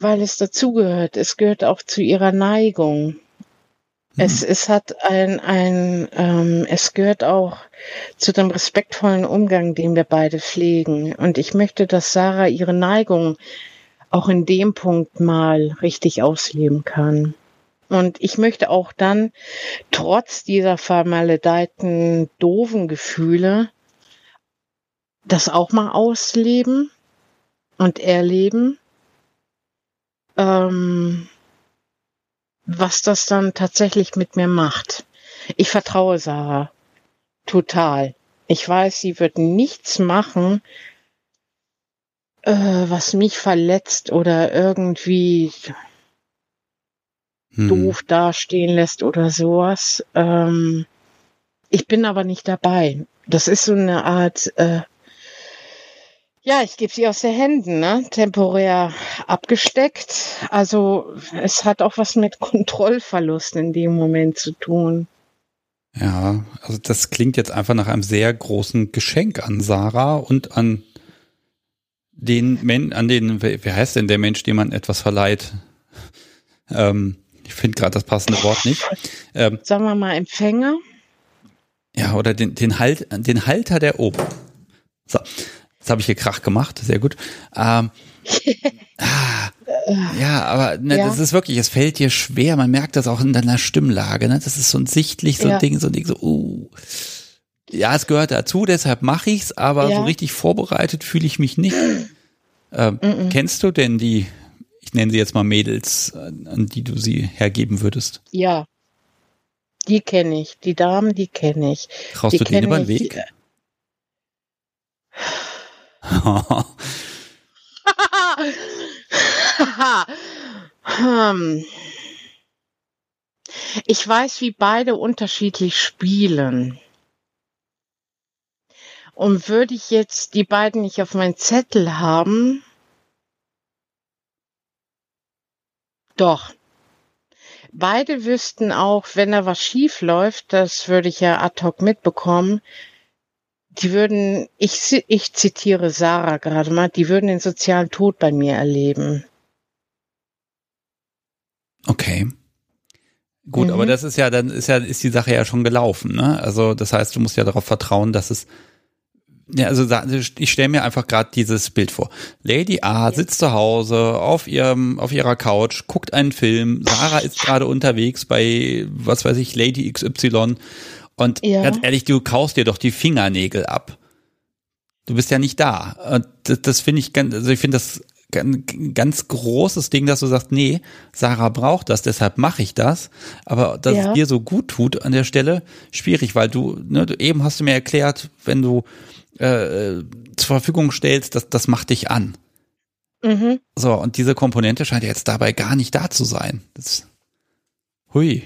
Weil es dazugehört. Es gehört auch zu ihrer Neigung. Es, es hat ein, ein ähm, es gehört auch zu dem respektvollen Umgang, den wir beide pflegen. Und ich möchte, dass Sarah ihre Neigung auch in dem Punkt mal richtig ausleben kann. Und ich möchte auch dann, trotz dieser vermaledeiten, doofen Gefühle, das auch mal ausleben und erleben, ähm, was das dann tatsächlich mit mir macht. Ich vertraue Sarah total. Ich weiß, sie wird nichts machen, äh, was mich verletzt oder irgendwie hm. doof dastehen lässt oder sowas. Ähm, ich bin aber nicht dabei. Das ist so eine Art, äh, ja, ich gebe sie aus den Händen, ne? temporär abgesteckt. Also es hat auch was mit Kontrollverlust in dem Moment zu tun. Ja, also das klingt jetzt einfach nach einem sehr großen Geschenk an Sarah und an den Men an den, wie heißt denn der Mensch, dem man etwas verleiht? Ähm, ich finde gerade das passende Wort nicht. Ähm, Sagen wir mal Empfänger. Ja, oder den, den, halt, den Halter der Oper. So, jetzt habe ich hier Krach gemacht, sehr gut. Ähm, ah, ja, aber ne, ja. das ist wirklich, es fällt dir schwer, man merkt das auch in deiner Stimmlage, ne? Das ist so ein sichtlich so ein ja. Ding, so ein Ding, so, uh. Ja, es gehört dazu, deshalb mache ich's, aber ja. so richtig vorbereitet fühle ich mich nicht. Ähm, mm -mm. Kennst du denn die, ich nenne sie jetzt mal Mädels, an die du sie hergeben würdest? Ja, die kenne ich. Die Damen, die kenne ich. Traust die du denen über den Weg? Ich weiß, wie beide unterschiedlich spielen. Und würde ich jetzt die beiden nicht auf meinen Zettel haben, doch, Beide wüssten auch, wenn da was schief läuft, das würde ich ja ad hoc mitbekommen, die würden, ich, ich zitiere Sarah gerade mal, die würden den sozialen Tod bei mir erleben. Okay. Gut, mhm. aber das ist ja, dann ist ja, ist die Sache ja schon gelaufen, ne? Also, das heißt, du musst ja darauf vertrauen, dass es ja, also ich stelle mir einfach gerade dieses Bild vor. Lady A sitzt zu Hause auf ihrem auf ihrer Couch, guckt einen Film. Sarah ist gerade unterwegs bei was weiß ich Lady XY und ja. ganz ehrlich, du kaust dir doch die Fingernägel ab. Du bist ja nicht da. Und das, das finde ich ganz, also ich finde das ein ganz großes Ding, dass du sagst, nee, Sarah braucht das, deshalb mache ich das. Aber dass ja. es dir so gut tut an der Stelle, schwierig, weil du, ne, du eben hast du mir erklärt, wenn du äh, zur Verfügung stellst, das, das macht dich an. Mhm. So, und diese Komponente scheint jetzt dabei gar nicht da zu sein. Das, hui.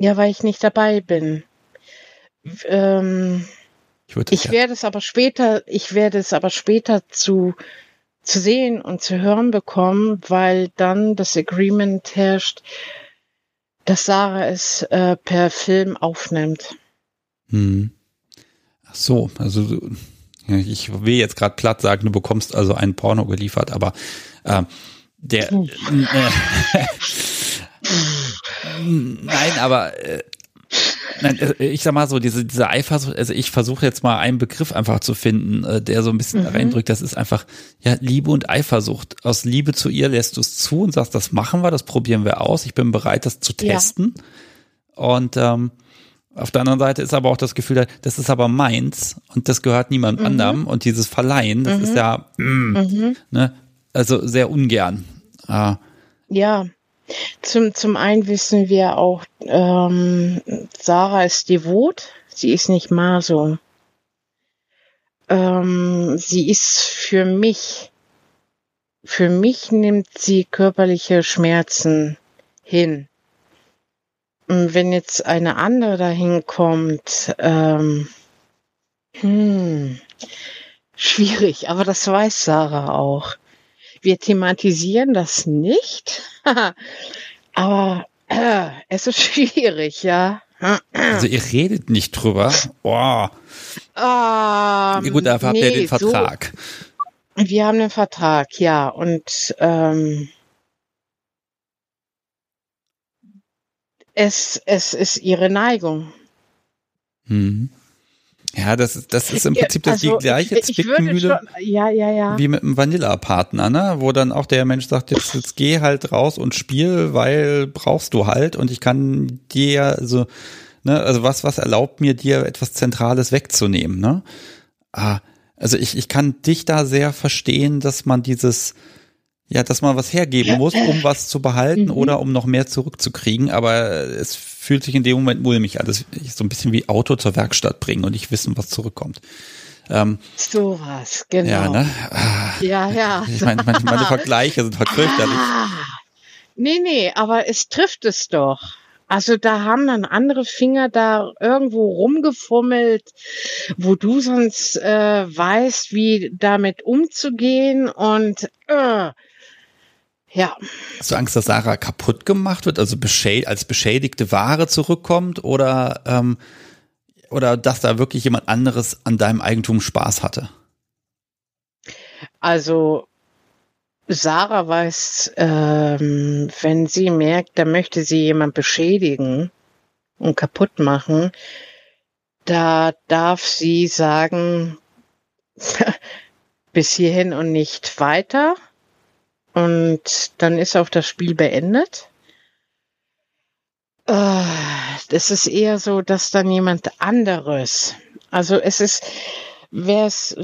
Ja, weil ich nicht dabei bin. Ähm, ich, ich ja. werde es aber später, ich werde es aber später zu, zu sehen und zu hören bekommen, weil dann das Agreement herrscht, dass Sarah es äh, per Film aufnimmt. Hm. Ach so, also ich will jetzt gerade platt sagen, du bekommst also ein Porno geliefert, aber äh, der äh, nein, aber äh, nein, äh, ich sag mal so, diese, diese Eifersucht, also ich versuche jetzt mal einen Begriff einfach zu finden, äh, der so ein bisschen mhm. reindrückt, das ist einfach, ja, Liebe und Eifersucht. Aus Liebe zu ihr lässt du es zu und sagst, das machen wir, das probieren wir aus, ich bin bereit, das zu testen. Ja. Und ähm, auf der anderen Seite ist aber auch das Gefühl, das ist aber meins und das gehört niemand mhm. anderem und dieses Verleihen, das mhm. ist ja, mm, mhm. ne, also sehr ungern. Ah. Ja, zum, zum einen wissen wir auch, ähm, Sarah ist devot, sie ist nicht Maso. Ähm, sie ist für mich, für mich nimmt sie körperliche Schmerzen hin wenn jetzt eine andere dahin kommt, ähm, hm, schwierig, aber das weiß Sarah auch. Wir thematisieren das nicht, aber äh, es ist schwierig, ja. Also ihr redet nicht drüber. Boah. Ähm, Gut, dafür nee, habt ihr den Vertrag. So, wir haben den Vertrag, ja. Und ähm, es, es ist ihre Neigung. Mhm. Ja, das, das ist im Prinzip ja, also die gleiche ich, Zwickmühle ja, ja, ja. wie mit einem Vanilla-Partner, ne? wo dann auch der Mensch sagt, jetzt, jetzt geh halt raus und spiel, weil brauchst du halt und ich kann dir, also, ne, also was, was erlaubt mir dir etwas Zentrales wegzunehmen, ne? Ah, also ich, ich kann dich da sehr verstehen, dass man dieses, ja, dass man was hergeben muss, um was zu behalten mhm. oder um noch mehr zurückzukriegen. Aber es fühlt sich in dem Moment mulmig an. Das ist so ein bisschen wie Auto zur Werkstatt bringen und nicht wissen, was zurückkommt. Ähm, so was, genau. Ja, ne? Ah, ja, ja. Ich meine, meine, meine Vergleiche sind fürchterlich. Ah, nee, nee, aber es trifft es doch. Also da haben dann andere Finger da irgendwo rumgefummelt, wo du sonst äh, weißt, wie damit umzugehen und äh, ja. Hast du Angst, dass Sarah kaputt gemacht wird, also beschäd als beschädigte Ware zurückkommt oder, ähm, oder dass da wirklich jemand anderes an deinem Eigentum Spaß hatte? Also Sarah weiß, ähm, wenn sie merkt, da möchte sie jemand beschädigen und kaputt machen, da darf sie sagen, bis hierhin und nicht weiter. Und dann ist auch das Spiel beendet. Äh, das ist eher so, dass dann jemand anderes, also es ist, wäre es,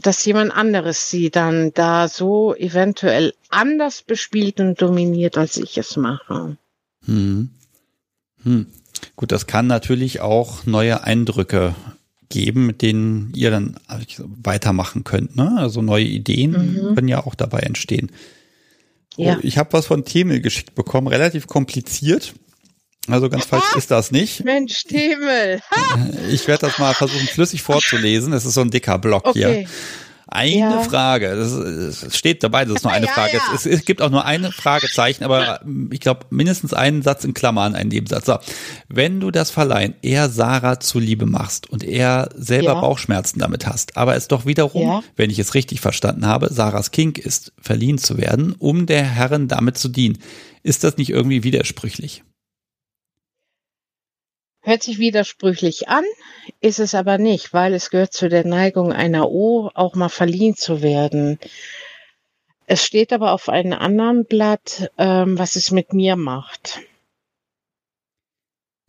dass jemand anderes sie dann da so eventuell anders bespielt und dominiert, als ich es mache. Hm. Hm. Gut, das kann natürlich auch neue Eindrücke geben, mit denen ihr dann weitermachen könnt. Ne? Also neue Ideen mhm. können ja auch dabei entstehen. Ja. Ich habe was von Themel geschickt bekommen, relativ kompliziert. Also ganz falsch ist das nicht. Mensch, Themel. ich werde das mal versuchen, flüssig vorzulesen. Es ist so ein dicker Block okay. hier. Eine ja. Frage, das, steht dabei, das ist nur eine ja, Frage. Ja. Es, es, gibt auch nur eine Fragezeichen, aber ich glaube mindestens einen Satz in Klammern, einen Nebensatz. So, wenn du das Verleihen eher Sarah zuliebe machst und eher selber Bauchschmerzen damit hast, aber es doch wiederum, wenn ich es richtig verstanden habe, Sarahs Kink ist, verliehen zu werden, um der Herren damit zu dienen, ist das nicht irgendwie widersprüchlich? Hört sich widersprüchlich an, ist es aber nicht, weil es gehört zu der Neigung einer O, auch mal verliehen zu werden. Es steht aber auf einem anderen Blatt, ähm, was es mit mir macht.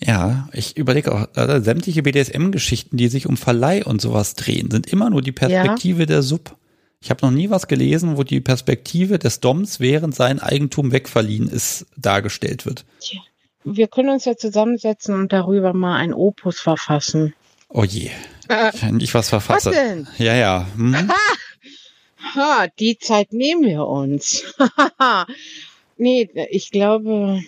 Ja, ich überlege auch, also sämtliche BDSM-Geschichten, die sich um Verleih und sowas drehen, sind immer nur die Perspektive ja. der Sub. Ich habe noch nie was gelesen, wo die Perspektive des Doms während sein Eigentum wegverliehen ist, dargestellt wird. Tja wir können uns ja zusammensetzen und darüber mal ein Opus verfassen. Oh je. Äh, ich was verfasse. Was denn? Ja, ja. Hm. Ha, die Zeit nehmen wir uns. nee, ich glaube.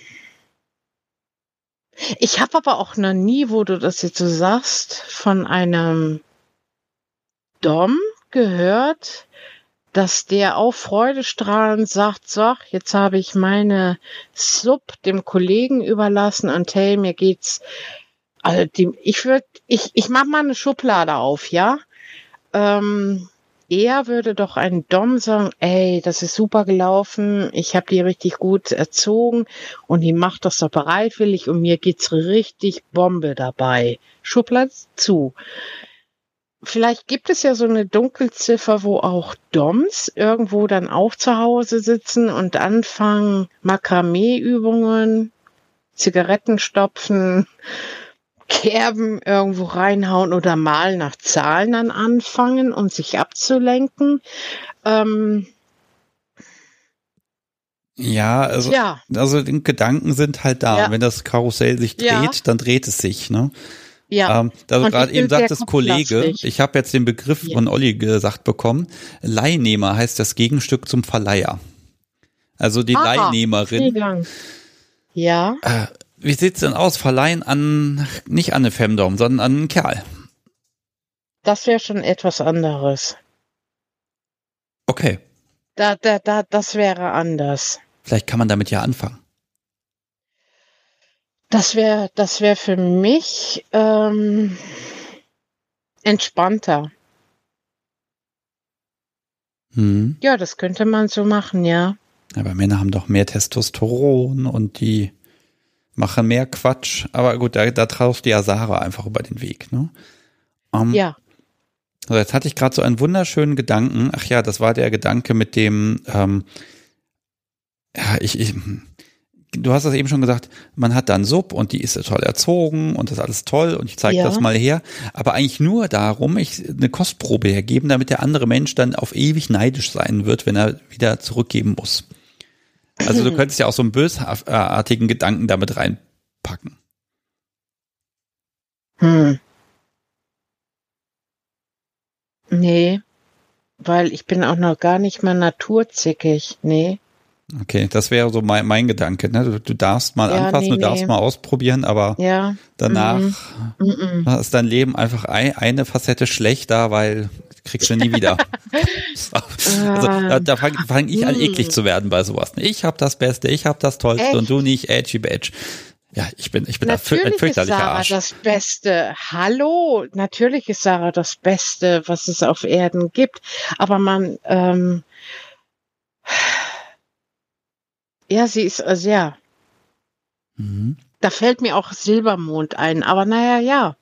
Ich habe aber auch noch nie, wo du das jetzt so sagst, von einem Dom gehört, dass der auch freudestrahlend sagt, so, jetzt habe ich meine Sub dem Kollegen überlassen und hey, mir geht's, also die, ich würde, ich, ich mach mal eine Schublade auf, ja. Ähm, er würde doch ein Dom sagen, ey, das ist super gelaufen, ich habe die richtig gut erzogen und die macht das doch bereitwillig und mir geht's richtig Bombe dabei. Schublade zu. Vielleicht gibt es ja so eine Dunkelziffer, wo auch Doms irgendwo dann auch zu Hause sitzen und anfangen Makramee-Übungen, Zigaretten stopfen, Kerben irgendwo reinhauen oder mal nach Zahlen dann anfangen und sich abzulenken. Ähm, ja, also, ja. also die Gedanken sind halt da. Ja. Wenn das Karussell sich dreht, ja. dann dreht es sich, ne? Ja. Ähm, da du gerade eben sagtest, Kollege, ich habe jetzt den Begriff ja. von Olli gesagt bekommen. Leihnehmer heißt das Gegenstück zum Verleiher. Also die Aha, Leihnehmerin. Ja. Äh, wie sieht's denn aus? Verleihen an, nicht an eine Femdom, sondern an einen Kerl. Das wäre schon etwas anderes. Okay. Da, da, da, das wäre anders. Vielleicht kann man damit ja anfangen. Das wäre, das wäre für mich ähm, entspannter. Hm. Ja, das könnte man so machen, ja. Aber Männer haben doch mehr Testosteron und die machen mehr Quatsch. Aber gut, da, da traust du ja Sarah einfach über den Weg, ne? Um, ja. Also jetzt hatte ich gerade so einen wunderschönen Gedanken. Ach ja, das war der Gedanke mit dem, ähm, ja, ich, ich, du hast das eben schon gesagt, man hat dann Sub und die ist toll erzogen und das ist alles toll und ich zeige ja. das mal her. Aber eigentlich nur darum, ich eine Kostprobe hergeben, damit der andere Mensch dann auf ewig neidisch sein wird, wenn er wieder zurückgeben muss. Also du könntest ja auch so einen bösartigen Gedanken damit reinpacken. Hm. Nee, weil ich bin auch noch gar nicht mal naturzickig. Nee. Okay, das wäre so mein, mein Gedanke. Ne? Du, du darfst mal ja, anpassen, nee, du darfst nee. mal ausprobieren, aber ja. danach mhm. ist dein Leben einfach ein, eine Facette schlechter, weil kriegst du nie wieder. also da, da fange fang ich an, eklig zu werden bei sowas. Ich habe das Beste, ich habe das Tollste Echt? und du nicht, edgy badge. Ja, ich bin, ich bin natürlich ein fürchterlicher ist Sarah Arsch. das Beste. Hallo, natürlich ist Sarah das Beste, was es auf Erden gibt. Aber man, ähm, ja, sie ist, also ja, Mhm. da fällt mir auch Silbermond ein. Aber naja, ja.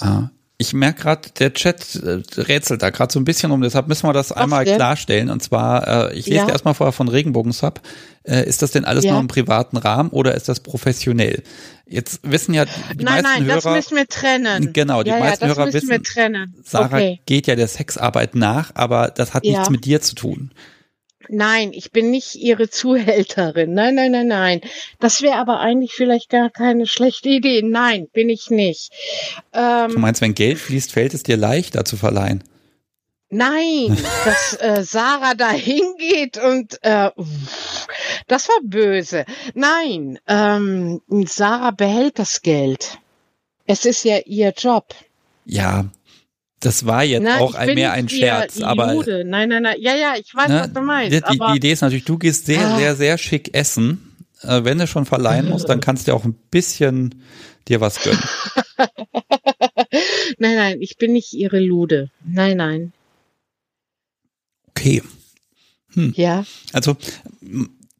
Ah, ich merke gerade, der Chat äh, rätselt da gerade so ein bisschen rum, deshalb müssen wir das einmal denn? klarstellen. Und zwar, äh, ich lese Ja. erstmal vorher von Regenbogen-Sub. Äh, ist das denn alles Ja. nur im privaten Rahmen oder ist das professionell? Jetzt wissen ja die nein, meisten nein, das Hörer, müssen wir trennen. Genau, die ja, meisten das Hörer wissen. Sarah okay. geht ja der Sexarbeit nach, aber das hat nichts mit dir zu tun. Nein, ich bin nicht ihre Zuhälterin. Nein, nein, nein, nein. Das wäre aber eigentlich vielleicht gar keine schlechte Idee. Nein, bin ich nicht. Du Ähm, meinst, wenn Geld fließt, fällt es dir leichter zu verleihen? nein, dass äh, Sarah da hingeht und äh, das war böse. Nein, ähm, Sarah behält das Geld. Es ist ja ihr Job. Ja, das war jetzt Ne? auch ein, mehr ein Scherz, aber Jude. Nein, nein, nein. Ja, ja, ich weiß, ne, was du meinst. die, die Idee ist natürlich, du gehst sehr, Ah. sehr, sehr schick essen. Äh, wenn du schon verleihen musst, dann kannst du auch ein bisschen dir was gönnen. nein, nein, ich bin nicht ihre Lude. Nein, nein. Okay. Ja. Also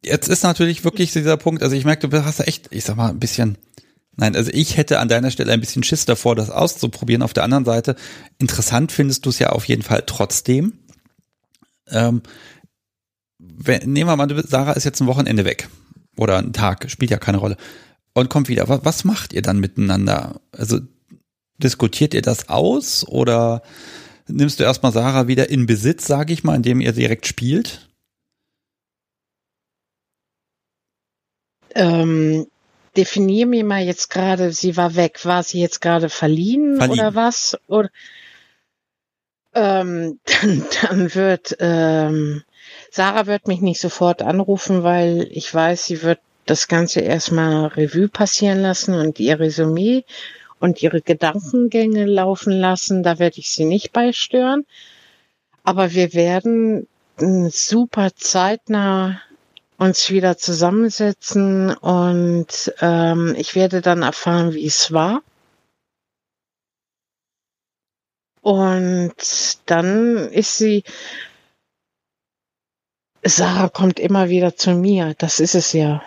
jetzt ist natürlich wirklich dieser Punkt, also ich merke, du hast echt, ich sag mal, ein bisschen, nein, also ich hätte an deiner Stelle ein bisschen Schiss davor, das auszuprobieren. Auf der anderen Seite, interessant findest du es ja auf jeden Fall trotzdem. Ähm, wenn, nehmen wir mal, Sarah ist jetzt ein Wochenende weg. Oder ein Tag, spielt ja keine Rolle. Und kommt wieder. Was, was macht ihr dann miteinander? Also diskutiert ihr das aus oder nimmst du erstmal Sarah wieder in Besitz, sage ich mal, indem ihr direkt spielt? Ähm, definier mir mal jetzt gerade, sie war weg. War sie jetzt gerade verliehen, Verliehen. oder was? Oder ähm, dann, dann wird ähm, Sarah wird mich nicht sofort anrufen, weil ich weiß, sie wird das Ganze erstmal Revue passieren lassen und ihr Resümee und ihre Gedankengänge laufen lassen. Da werde ich sie nicht beistören. Aber wir werden mm, super zeitnah uns wieder zusammensetzen und ähm, ich werde dann erfahren, wie es war. Und dann ist sie, Sarah kommt immer wieder zu mir, das ist es ja.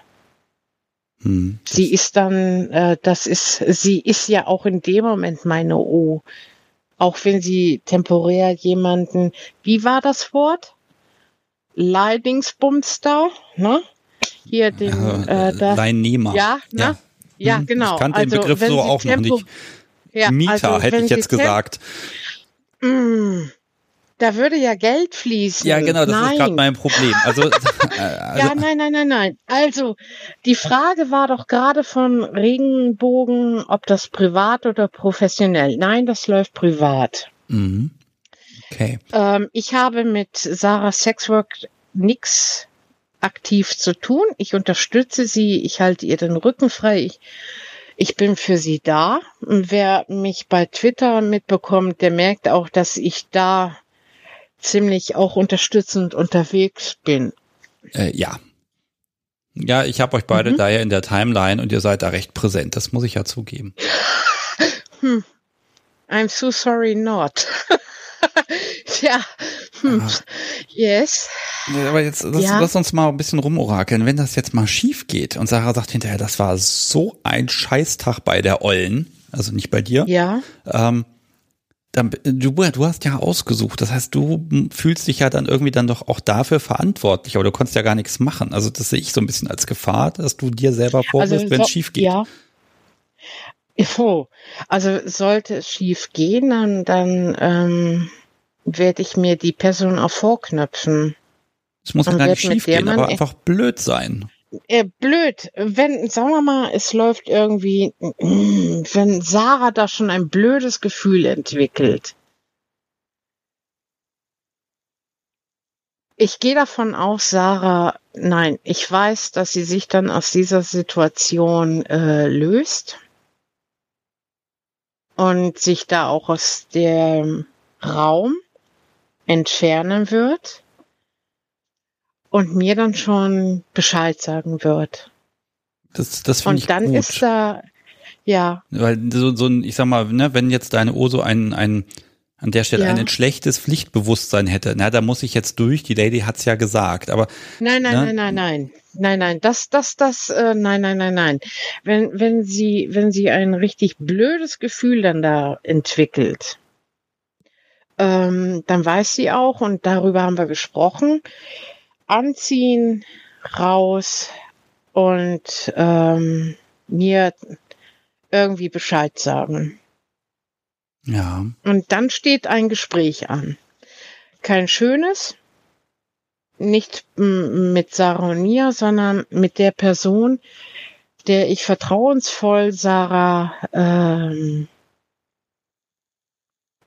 Hm. Sie ist dann, äh, das ist, sie ist ja auch in dem Moment meine O. Auch wenn sie temporär jemanden, wie war das Wort? Leidingsbumster, ne? Hier den, äh, äh, das, Leihnehmer. ja, ne? Ja, Hm, genau. Ich kannte den Also, Begriff wenn so sie auch noch Tempo- nicht. Ja, Mieter also, hätte ich jetzt gesagt. Mm, da würde ja Geld fließen. Ja, genau, das nein. ist gerade mein Problem. Also, äh, also ja, nein, nein, nein, nein. Also, die Frage war doch gerade von Regenbogen, ob das privat oder professionell. Nein, das läuft privat. mhm. Okay. Ähm, ich habe mit Sarah Sexwork nix aktiv zu tun. Ich unterstütze sie, ich halte ihr den Rücken frei. Ich, ich bin für sie da. Und wer mich bei Twitter mitbekommt, der merkt auch, dass ich da ziemlich auch unterstützend unterwegs bin. Äh, ja. Ja, ich habe euch beide Mhm. da ja in der Timeline und ihr seid da recht präsent. Das muss ich ja zugeben. Hm. I'm so sorry not. ja. Hm. Yes. Ja, aber jetzt lass, Ja. lass uns mal ein bisschen rumorakeln. Wenn das jetzt mal schief geht und Sarah sagt hinterher, das war so ein Scheißtag bei der Ollen, also nicht bei dir, Ja. ähm, dann, du, du hast ja ausgesucht. Das heißt, du fühlst dich ja dann irgendwie dann doch auch dafür verantwortlich, aber du konntest ja gar nichts machen. Also das sehe ich so ein bisschen als Gefahr, dass du dir selber vorwirfst, wenn es so- schief geht. Ja. Oh, also sollte es schief gehen, dann, dann ähm, werde ich mir die Person auch vorknöpfen. Es muss ja gar nicht schief gehen, aber einfach blöd sein. Äh, blöd, wenn, sagen wir mal, es läuft irgendwie, wenn Sarah da schon ein blödes Gefühl entwickelt. Ich gehe davon aus, Sarah, nein, ich weiß, dass sie sich dann aus dieser Situation äh, löst und sich da auch aus dem Raum entfernen wird und mir dann schon Bescheid sagen wird. Das, das finde ich Und dann gut. ist da, ja, Weil so, so ein, ich sag mal, ne, wenn jetzt deine Uhr so ein, ein an der Stelle Ja. ein schlechtes Pflichtbewusstsein hätte, na, da muss ich jetzt durch, die Lady hat's ja gesagt, aber Nein, nein, Ne? nein, nein, nein. Nein, nein, das, das, das, äh, nein, nein, nein, nein. Wenn, wenn sie, wenn sie ein richtig blödes Gefühl dann da entwickelt, ähm, dann weiß sie auch, und darüber haben wir gesprochen, anziehen, raus und ähm, mir irgendwie Bescheid sagen. Ja, Und dann steht ein Gespräch an. Kein schönes, nicht mit Sarah und mir, sondern mit der Person, der ich vertrauensvoll Sarah ähm,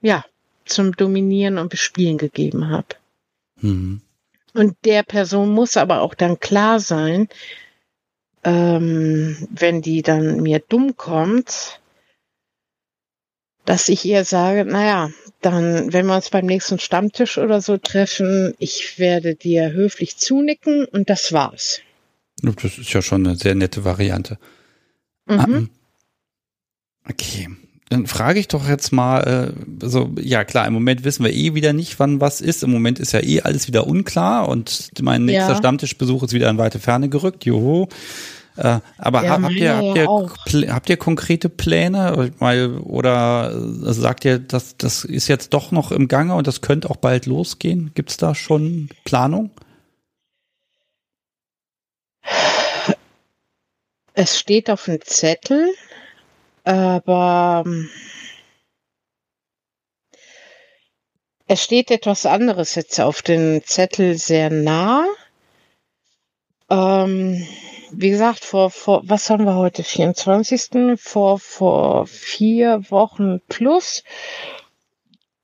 ja zum Dominieren und Bespielen gegeben habe. hm. Und der Person muss aber auch dann klar sein, ähm, wenn die dann mir dumm kommt, dass ich ihr sage, naja, dann, wenn wir uns beim nächsten Stammtisch oder so treffen, ich werde dir höflich zunicken und das war's. das ist ja schon eine sehr nette Variante. Mhm. Ähm, Okay. Dann frage ich doch jetzt mal, also ja klar, im Moment wissen wir eh wieder nicht, wann was ist. Im Moment ist ja eh alles wieder unklar und mein nächster Ja. Stammtischbesuch ist wieder in weite Ferne gerückt. Joho. Äh, aber Ja, ha- habt ihr, habt ihr, auch. Habt ihr konkrete Pläne? Mal, oder sagt ihr, das, das ist jetzt doch noch im Gange und das könnte auch bald losgehen? Gibt's da schon Planung? Es steht auf dem Zettel, aber ähm, es steht etwas anderes jetzt auf dem Zettel sehr nah. Ähm, wie gesagt, vor, vor, was haben wir heute? 24. Vor, vor vier Wochen plus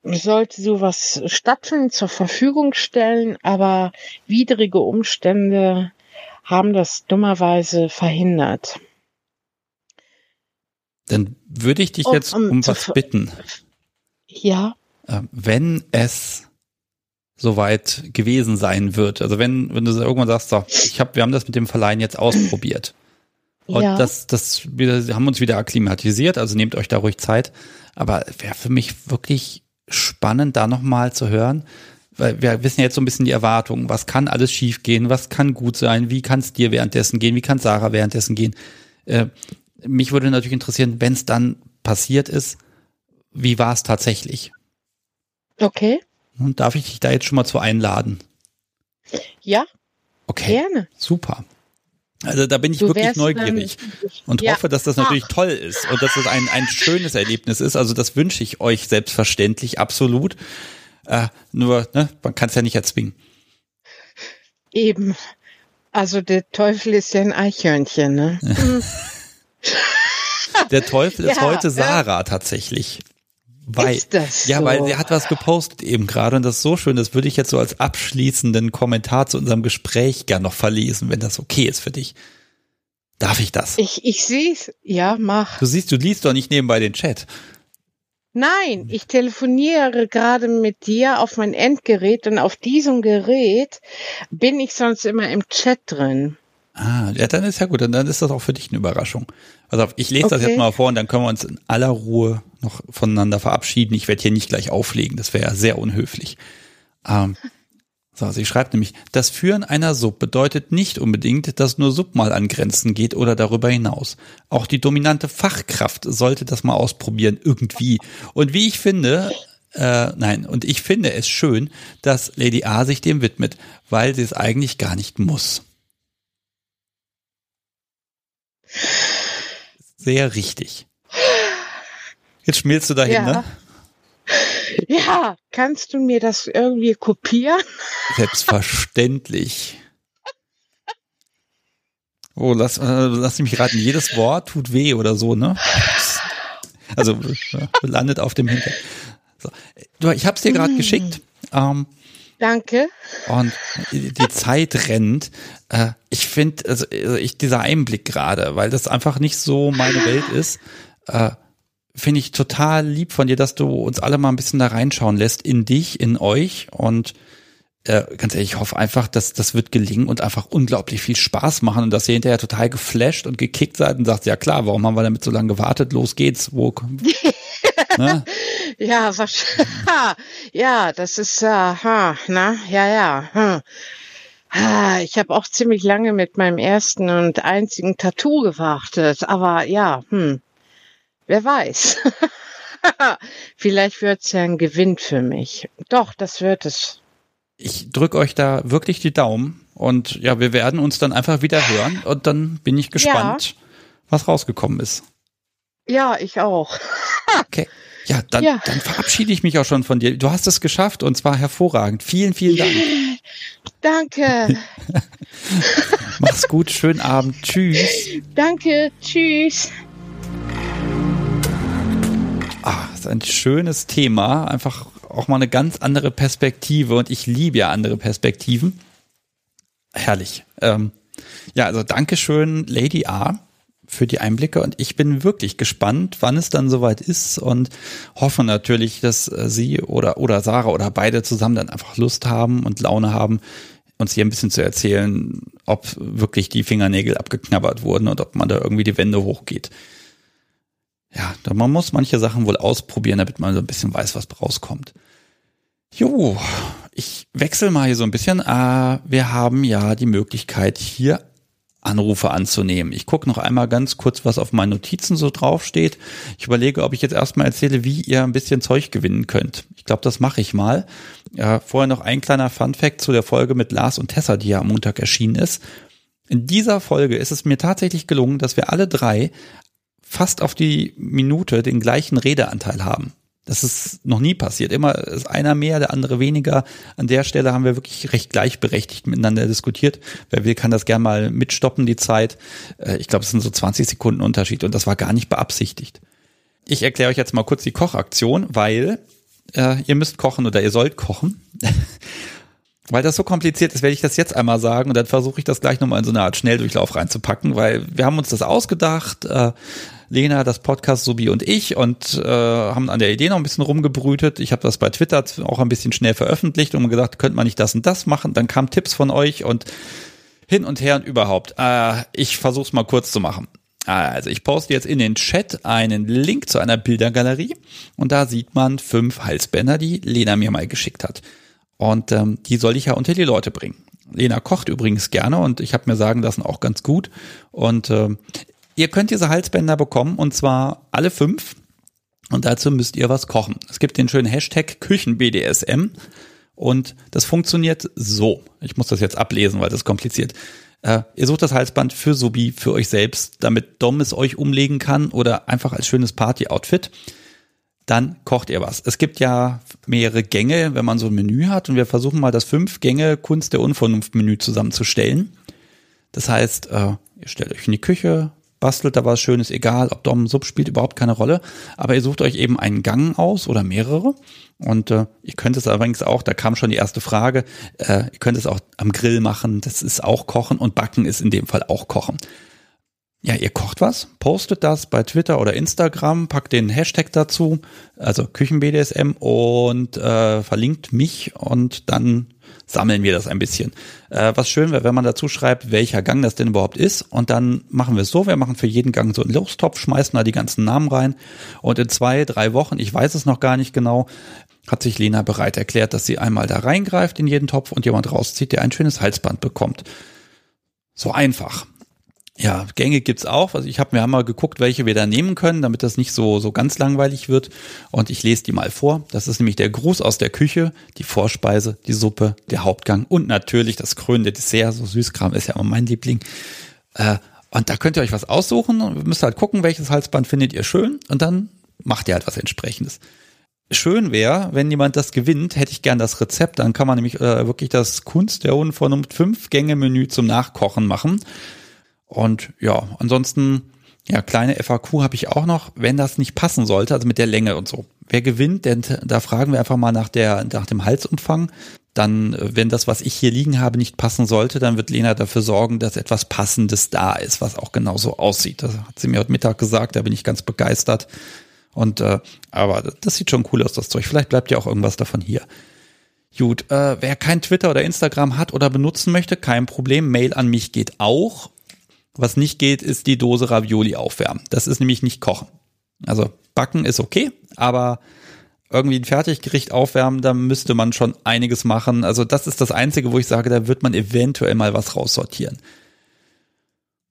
sollte sowas stattfinden, zur Verfügung stellen, aber widrige Umstände haben das dummerweise verhindert. Dann würde ich dich Um- jetzt um um zu was bitten. Ja, äh, wenn es soweit gewesen sein wird. Also wenn, wenn du irgendwann sagst, so, ich hab, wir haben das mit dem Verleihen jetzt ausprobiert. Und ja. das, das, wir haben uns wieder akklimatisiert, also nehmt euch da ruhig Zeit. Aber wäre für mich wirklich spannend, da nochmal zu hören, weil wir wissen ja jetzt so ein bisschen die Erwartungen. Was kann alles schiefgehen? Was kann gut sein? Wie kann es dir währenddessen gehen? Wie kann Sarah währenddessen gehen? Äh, mich würde natürlich interessieren, wenn es dann passiert ist, wie war es tatsächlich? okay. Und darf ich dich da jetzt schon mal zu einladen? Ja, Okay, gerne. super. Also da bin ich Du wirklich wärst neugierig und Ja. hoffe, dass das natürlich toll ist und dass es ein, ein schönes Erlebnis ist. Also das wünsche ich euch selbstverständlich, absolut. Äh, nur, ne, man kann es ja nicht erzwingen. Eben. Also der Teufel ist ja ein Eichhörnchen, ne? Hm, Der Teufel ist Ja, heute. Sarah tatsächlich. Weil, Ist das ja, so? weil sie hat was gepostet eben gerade und das ist so schön, das würde ich jetzt so als abschließenden Kommentar zu unserem Gespräch gern noch verlesen, wenn das okay ist für dich. Darf ich das? Ich, ich sehe es. Ja, mach. Du siehst, du liest doch nicht nebenbei den Chat. Nein, ich telefoniere gerade mit dir auf mein Endgerät und auf diesem Gerät bin ich sonst immer im Chat drin. Ah, ja, dann ist ja gut, dann, ist das auch für dich eine Überraschung. Also ich lese das Okay. jetzt mal vor und dann können wir uns in aller Ruhe noch voneinander verabschieden. Ich werde hier nicht gleich auflegen, das wäre ja sehr unhöflich. Ähm, so, sie schreibt nämlich, das Führen einer Sub bedeutet nicht unbedingt, dass nur Sub mal an Grenzen geht oder darüber hinaus. Auch die dominante Fachkraft sollte das mal ausprobieren, irgendwie. Und wie ich finde, äh, nein, und ich finde es schön, dass Lady A sich dem widmet, weil sie es eigentlich gar nicht muss. Sehr richtig. Jetzt schmilzt du dahin, Ja. ne? Ja, kannst du mir das irgendwie kopieren? Selbstverständlich. Oh, lass, äh, lass mich raten, jedes Wort tut weh oder so, ne? Also äh, landet auf dem Hinter. So. Du, ich hab's dir gerade geschickt. Ähm, Danke. und die Zeit rennt. Äh, ich finde, also also ich dieser Einblick gerade, weil das einfach nicht so meine Welt ist, äh, finde ich total lieb von dir, dass du uns alle mal ein bisschen da reinschauen lässt in dich, in euch und äh, ganz ehrlich, ich hoffe einfach, dass das wird gelingen und einfach unglaublich viel Spaß machen und dass ihr hinterher total geflasht und gekickt seid und sagt, ja klar, warum haben wir damit so lange gewartet? Los geht's. Wo, ne? Ja, was, ja, das ist, äh, ha, na, ja, ja. Hm. Ich habe auch ziemlich lange mit meinem ersten und einzigen Tattoo gewartet, aber ja, hm, wer weiß. Vielleicht wird's ja ein Gewinn für mich. Doch, das wird es. Ich drück euch da wirklich die Daumen und ja, wir werden uns dann einfach wieder hören und dann bin ich gespannt, ja. was rausgekommen ist. Ja, ich auch. okay. Ja dann, ja. dann verabschiede ich mich auch schon von dir. Du hast es geschafft und zwar hervorragend. Vielen, vielen Dank. Danke. Mach's gut, schönen Abend. Tschüss. Danke, tschüss. Ah, ist ein schönes Thema. Einfach auch mal eine ganz andere Perspektive und ich liebe ja andere Perspektiven. Herrlich. Ähm, ja, also Dankeschön, Lady A, für die Einblicke und ich bin wirklich gespannt, wann es dann soweit ist und hoffe natürlich, dass äh, Sie oder, oder Sarah oder beide zusammen dann einfach Lust haben und Laune haben, uns hier ein bisschen zu erzählen, ob wirklich die Fingernägel abgeknabbert wurden und ob man da irgendwie die Wände hochgeht ja, man muss manche Sachen wohl ausprobieren, damit man so ein bisschen weiß, was rauskommt. Jo, ich wechsle mal hier so ein bisschen. Äh, wir haben ja die Möglichkeit, hier Anrufe anzunehmen. Ich gucke noch einmal ganz kurz, was auf meinen Notizen so draufsteht. Ich überlege, ob ich jetzt erstmal erzähle, wie ihr ein bisschen Zeug gewinnen könnt. Ich glaube, das mache ich mal. Ja, vorher noch ein kleiner Fun-Fact zu der Folge mit Lars und Tessa, die ja am Montag erschienen ist. In dieser Folge ist es mir tatsächlich gelungen, dass wir alle drei fast auf die Minute den gleichen Redeanteil haben. Das ist noch nie passiert. Immer ist einer mehr, der andere weniger. An der Stelle haben wir wirklich recht gleichberechtigt miteinander diskutiert. Wer will, kann das gerne mal mitstoppen, die Zeit. Äh, ich glaube, es sind so 20 Sekunden Unterschied und das war gar nicht beabsichtigt. Ich erkläre euch jetzt mal kurz die Kochaktion, weil äh, ihr müsst kochen oder ihr sollt kochen. weil das so kompliziert ist, werde ich das jetzt einmal sagen und dann versuche ich das gleich nochmal in so eine Art Schnelldurchlauf reinzupacken, weil wir haben uns das ausgedacht. Äh, Lena, das Podcast Subi und ich und äh, haben an der Idee noch ein bisschen rumgebrütet. Ich habe das bei Twitter auch ein bisschen schnell veröffentlicht und gesagt, könnte man nicht das und das machen. Dann kamen Tipps von euch und hin und her und überhaupt. Äh, ich versuche es mal kurz zu machen. Also ich poste jetzt in den Chat einen Link zu einer Bildergalerie und da sieht man fünf Halsbänder, die Lena mir mal geschickt hat. Und ähm, die soll ich ja unter die Leute bringen. Lena kocht übrigens gerne und ich habe mir sagen lassen, auch ganz gut. Und äh, Ihr könnt diese Halsbänder bekommen und zwar alle fünf. Und dazu müsst ihr was kochen. Es gibt den schönen Hashtag KüchenBDSM und das funktioniert so. Ich muss das jetzt ablesen, weil das ist kompliziert. Äh, ihr sucht das Halsband für Subi, für euch selbst, damit Dom es euch umlegen kann oder einfach als schönes Party-Outfit. Dann kocht ihr was. Es gibt ja mehrere Gänge, wenn man so ein Menü hat und wir versuchen mal das fünf Gänge Kunst der Unvernunft Menü zusammenzustellen. Das heißt, äh, ihr stellt euch in die Küche, bastelt da was Schönes, egal ob Dom, Sub spielt überhaupt keine Rolle. Aber ihr sucht euch eben einen Gang aus oder mehrere. Und äh, ihr könnt es übrigens auch, da kam schon die erste Frage, äh, ihr könnt es auch am Grill machen, das ist auch Kochen und Backen ist in dem Fall auch Kochen. Ja, ihr kocht was, postet das bei Twitter oder Instagram, packt den Hashtag dazu, also KüchenBDSM und äh, verlinkt mich und dann sammeln wir das ein bisschen. Äh, was schön wäre, wenn man dazu schreibt, welcher Gang das denn überhaupt ist. Und dann machen wir es so, wir machen für jeden Gang so einen Lostopf, schmeißen da die ganzen Namen rein. Und in zwei, drei Wochen, ich weiß es noch gar nicht genau, hat sich Lena bereit erklärt, dass sie einmal da reingreift in jeden Topf und jemand rauszieht, der ein schönes Halsband bekommt. So einfach. Ja, Gänge gibt's auch. Also ich habe mir einmal geguckt, welche wir da nehmen können, damit das nicht so, so ganz langweilig wird. Und ich lese die mal vor. Das ist nämlich der Gruß aus der Küche, die Vorspeise, die Suppe, der Hauptgang und natürlich das krönende Dessert. So Süßkram ist ja immer mein Liebling. Äh, und da könnt ihr euch was aussuchen. Ihr müsst halt gucken, welches Halsband findet ihr schön. Und dann macht ihr halt was entsprechendes. Schön wäre, wenn jemand das gewinnt, hätte ich gern das Rezept. Dann kann man nämlich äh, wirklich das Kunst der Unvernunft fünf Gänge Menü zum Nachkochen machen. Und ja, ansonsten, ja, kleine FAQ habe ich auch noch, wenn das nicht passen sollte, also mit der Länge und so. Wer gewinnt, denn da fragen wir einfach mal nach der, nach dem Halsumfang. Dann, wenn das, was ich hier liegen habe, nicht passen sollte, dann wird Lena dafür sorgen, dass etwas Passendes da ist, was auch genauso aussieht. Das hat sie mir heute Mittag gesagt, da bin ich ganz begeistert. Und äh, aber das sieht schon cool aus, das Zeug. Vielleicht bleibt ja auch irgendwas davon hier. Gut, äh, wer kein Twitter oder Instagram hat oder benutzen möchte, kein Problem. Mail an mich geht auch. Was nicht geht, ist die Dose Ravioli aufwärmen. Das ist nämlich nicht kochen. Also backen ist okay, aber irgendwie ein Fertiggericht aufwärmen, da müsste man schon einiges machen. Also das ist das Einzige, wo ich sage, da wird man eventuell mal was raussortieren.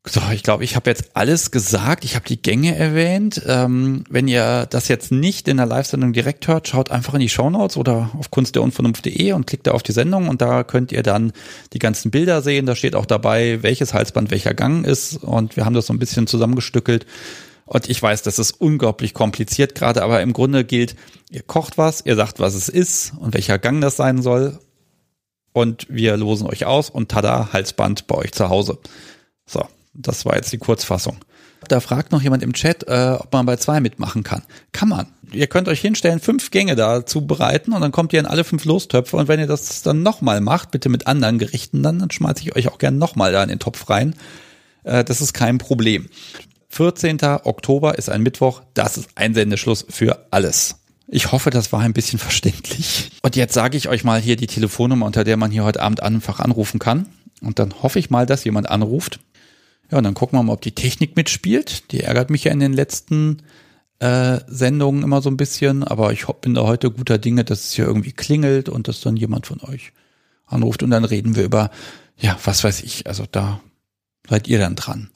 So, ich glaube, ich habe jetzt alles gesagt. Ich habe die Gänge erwähnt. Ähm, wenn ihr das jetzt nicht in der Live-Sendung direkt hört, schaut einfach in die Shownotes oder auf kunstderunvernunft.de und klickt da auf die Sendung und da könnt ihr dann die ganzen Bilder sehen. Da steht auch dabei, welches Halsband welcher Gang ist und wir haben das so ein bisschen zusammengestückelt. Und ich weiß, das ist unglaublich kompliziert gerade, aber im Grunde gilt, ihr kocht was, ihr sagt, was es ist und welcher Gang das sein soll. Und wir losen euch aus und tada, Halsband bei euch zu Hause. So, das war jetzt die Kurzfassung. Da fragt noch jemand im Chat, äh, ob man bei zwei mitmachen kann. Kann man. Ihr könnt euch hinstellen, fünf Gänge da zubereiten und dann kommt ihr in alle fünf Lostöpfe und wenn ihr das dann nochmal macht, bitte mit anderen Gerichten, dann, dann schmeiße ich euch auch gern nochmal da in den Topf rein. Äh, das ist kein Problem. 14. Oktober ist ein Mittwoch, das ist Einsendeschluss für alles. Ich hoffe, das war ein bisschen verständlich. Und jetzt sage ich euch mal hier die Telefonnummer, unter der man hier heute Abend einfach anrufen kann. Und dann hoffe ich mal, dass jemand anruft. Ja, und dann gucken wir mal, ob die Technik mitspielt. Die ärgert mich ja in den letzten äh, Sendungen immer so ein bisschen, aber ich bin da heute guter Dinge, dass es hier irgendwie klingelt und dass dann jemand von euch anruft und dann reden wir über, ja, was weiß ich, also da seid ihr dann dran.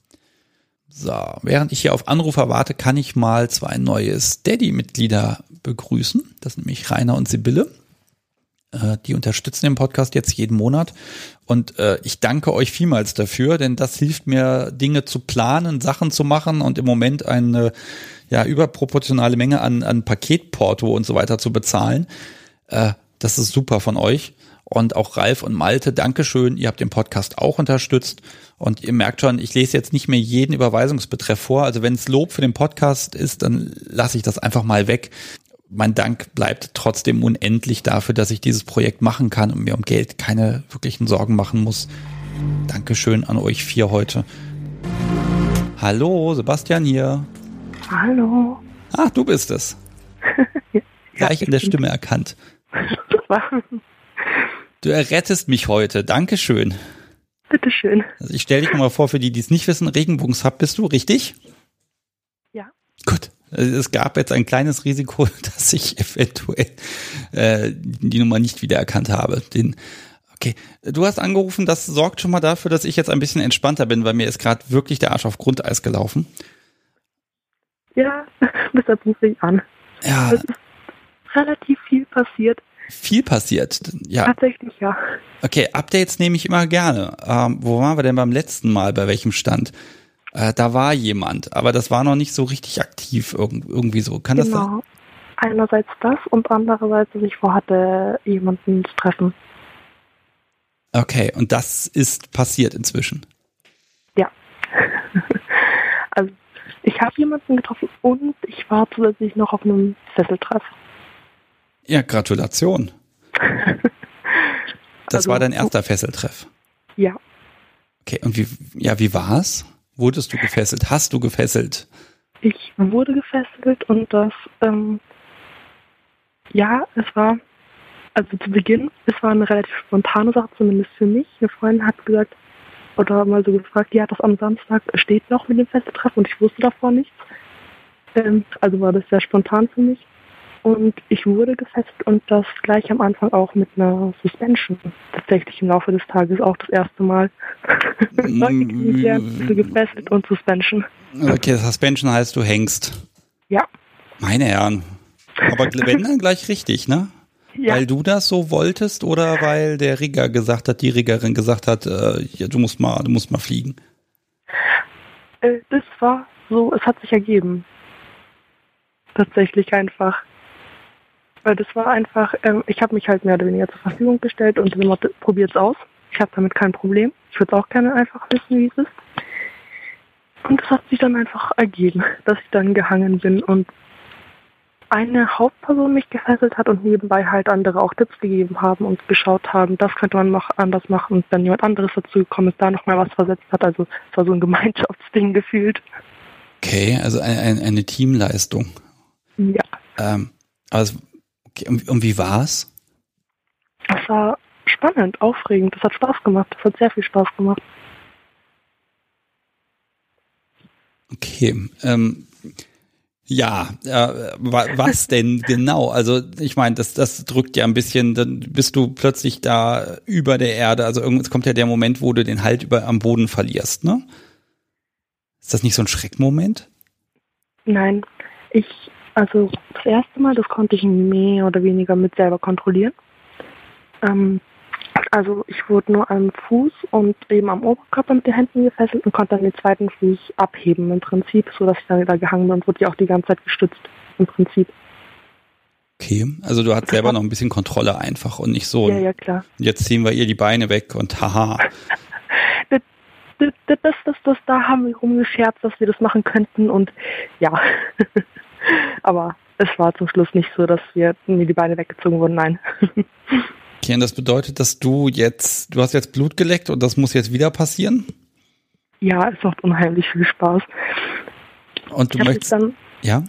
So, während ich hier auf Anrufer warte, kann ich mal zwei neue Steady-Mitglieder begrüßen. Das sind nämlich Rainer und Sibylle. Äh, die unterstützen den Podcast jetzt jeden Monat. Und äh, ich danke euch vielmals dafür, denn das hilft mir, Dinge zu planen, Sachen zu machen und im Moment eine ja, überproportionale Menge an, an Paketporto und so weiter zu bezahlen. Äh, das ist super von euch. Und auch Ralf und Malte, Dankeschön. Ihr habt den Podcast auch unterstützt. Und ihr merkt schon, ich lese jetzt nicht mehr jeden Überweisungsbetreff vor. Also wenn es Lob für den Podcast ist, dann lasse ich das einfach mal weg mein Dank bleibt trotzdem unendlich dafür, dass ich dieses Projekt machen kann und mir um Geld keine wirklichen Sorgen machen muss. Dankeschön an euch vier heute. Hallo, Sebastian hier. Hallo. Ach, du bist es. ja, Gleich in der Stimme erkannt. Du errettest mich heute. Dankeschön. Bitteschön. Also ich stelle dich mal vor, für die, die es nicht wissen, Regenbogenshabt bist du, richtig? Ja. Gut. Es gab jetzt ein kleines Risiko, dass ich eventuell äh, die Nummer nicht wiedererkannt habe. Den, okay, du hast angerufen, das sorgt schon mal dafür, dass ich jetzt ein bisschen entspannter bin, weil mir ist gerade wirklich der Arsch auf Grundeis gelaufen. Ja, deshalb rufe ich an. Ja. Es ist relativ viel passiert. Viel passiert, ja. Tatsächlich, ja. Okay, Updates nehme ich immer gerne. Ähm, wo waren wir denn beim letzten Mal? Bei welchem Stand? Äh, da war jemand, aber das war noch nicht so richtig aktiv irgendwie so. Kann genau. das sein? Einerseits das und andererseits, dass ich vorhatte, jemanden zu treffen. Okay, und das ist passiert inzwischen? Ja. also ich habe jemanden getroffen und ich war zusätzlich noch auf einem Sesseltreff. Ja, Gratulation. das also, war dein erster Fesseltreff? Ja. Okay, und wie, ja, wie war's? Wurdest du gefesselt? Hast du gefesselt? Ich wurde gefesselt und das, ähm, ja, es war, also zu Beginn, es war eine relativ spontane Sache, zumindest für mich. Eine Freundin hat gesagt, oder mal so gefragt, ja, das am Samstag steht noch mit dem Festetreffen und ich wusste davor nichts. Ähm, also war das sehr spontan für mich. Und ich wurde gefesselt und das gleich am Anfang auch mit einer Suspension. Tatsächlich im Laufe des Tages auch das erste Mal. Kennengelernt, gefesselt und Suspension. Okay, Suspension heißt, du hängst. Ja. Meine Herren. Aber wenn dann gleich richtig, ne? Ja. Weil du das so wolltest oder weil der Rigger gesagt hat, die Riggerin gesagt hat, äh, ja, du musst mal, du musst mal fliegen? Äh, das war so, es hat sich ergeben. Tatsächlich einfach. Weil das war einfach, ähm, ich habe mich halt mehr oder weniger zur Verfügung gestellt und probiert es aus. Ich habe damit kein Problem. Ich würde auch gerne einfach wissen, wie es ist. Und es hat sich dann einfach ergeben, dass ich dann gehangen bin und eine Hauptperson mich gefesselt hat und nebenbei halt andere auch Tipps gegeben haben und geschaut haben, das könnte man mach, anders machen und dann jemand anderes dazu gekommen ist, da nochmal was versetzt hat. Also es war so ein Gemeinschaftsding gefühlt. Okay, also eine, eine, eine Teamleistung. Ja. Ähm, aber es Okay, und, und wie war's? Das war spannend, aufregend. Das hat Spaß gemacht. Das hat sehr viel Spaß gemacht. Okay. Ähm, ja, äh, was denn genau? Also ich meine, das, das drückt ja ein bisschen, dann bist du plötzlich da über der Erde. Also es kommt ja der Moment, wo du den Halt über am Boden verlierst, ne? Ist das nicht so ein Schreckmoment? Nein, ich, also das erste Mal, das konnte ich mehr oder weniger mit selber kontrollieren. Ähm, also ich wurde nur am Fuß und eben am Oberkörper mit den Händen gefesselt und konnte dann den zweiten Fuß abheben im Prinzip, so dass ich dann wieder gehangen bin und wurde ja auch die ganze Zeit gestützt im Prinzip. Okay, also du hast selber noch ein bisschen Kontrolle einfach und nicht so. Ja, ja, klar. Jetzt ziehen wir ihr die Beine weg und haha. das, das, das, das, das, da haben wir rumgescherzt, dass wir das machen könnten und ja. Aber es war zum Schluss nicht so, dass wir mir die Beine weggezogen wurden, nein. Okay, und das bedeutet, dass du jetzt, du hast jetzt Blut geleckt und das muss jetzt wieder passieren? Ja, es macht unheimlich viel Spaß. Und du möchtest, dann, ja?